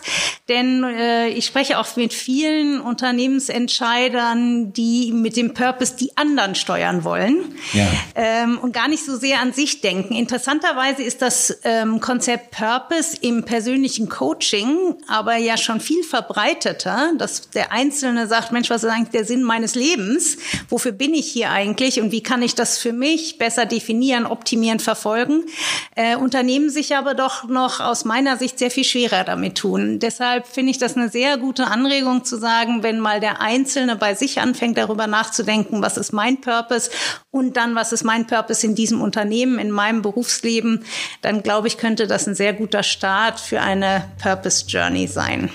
denn äh, ich spreche auch mit vielen Unternehmensentscheidern, die mit dem Purpose die anderen steuern wollen ja. ähm, und gar nicht so sehr an sich denken. Interessanterweise ist das ähm, Konzept Purpose im persönlichen Coaching aber ja schon viel verbreiteter, dass der Einzelne sagt, Mensch, was ist eigentlich der Sinn meines Lebens? Wofür bin ich hier eigentlich und wie kann ich das für mich besser definieren, optimieren, verfolgen. Äh, Unternehmen sich aber doch noch aus meiner Sicht sehr viel schwerer damit tun. Deshalb finde ich das eine sehr gute Anregung zu sagen, wenn mal der Einzelne bei sich anfängt, darüber nachzudenken, was ist mein Purpose und dann, was ist mein Purpose in diesem Unternehmen, in meinem Berufsleben, dann glaube ich, könnte das ein sehr guter Start für eine Purpose Journey sein.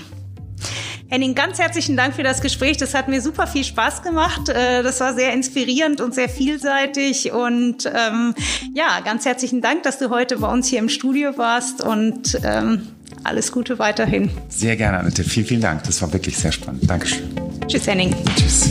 Henning, ganz herzlichen Dank für das Gespräch. Das hat mir super viel Spaß gemacht. Äh, das war sehr inspirierend und sehr vielseitig. Und ähm, ja, ganz herzlichen Dank, dass du heute bei uns hier im Studio warst und ähm, alles Gute weiterhin. Sehr gerne, Annette. Vielen, vielen Dank. Das war wirklich sehr spannend. Dankeschön. Tschüss, Henning. Tschüss.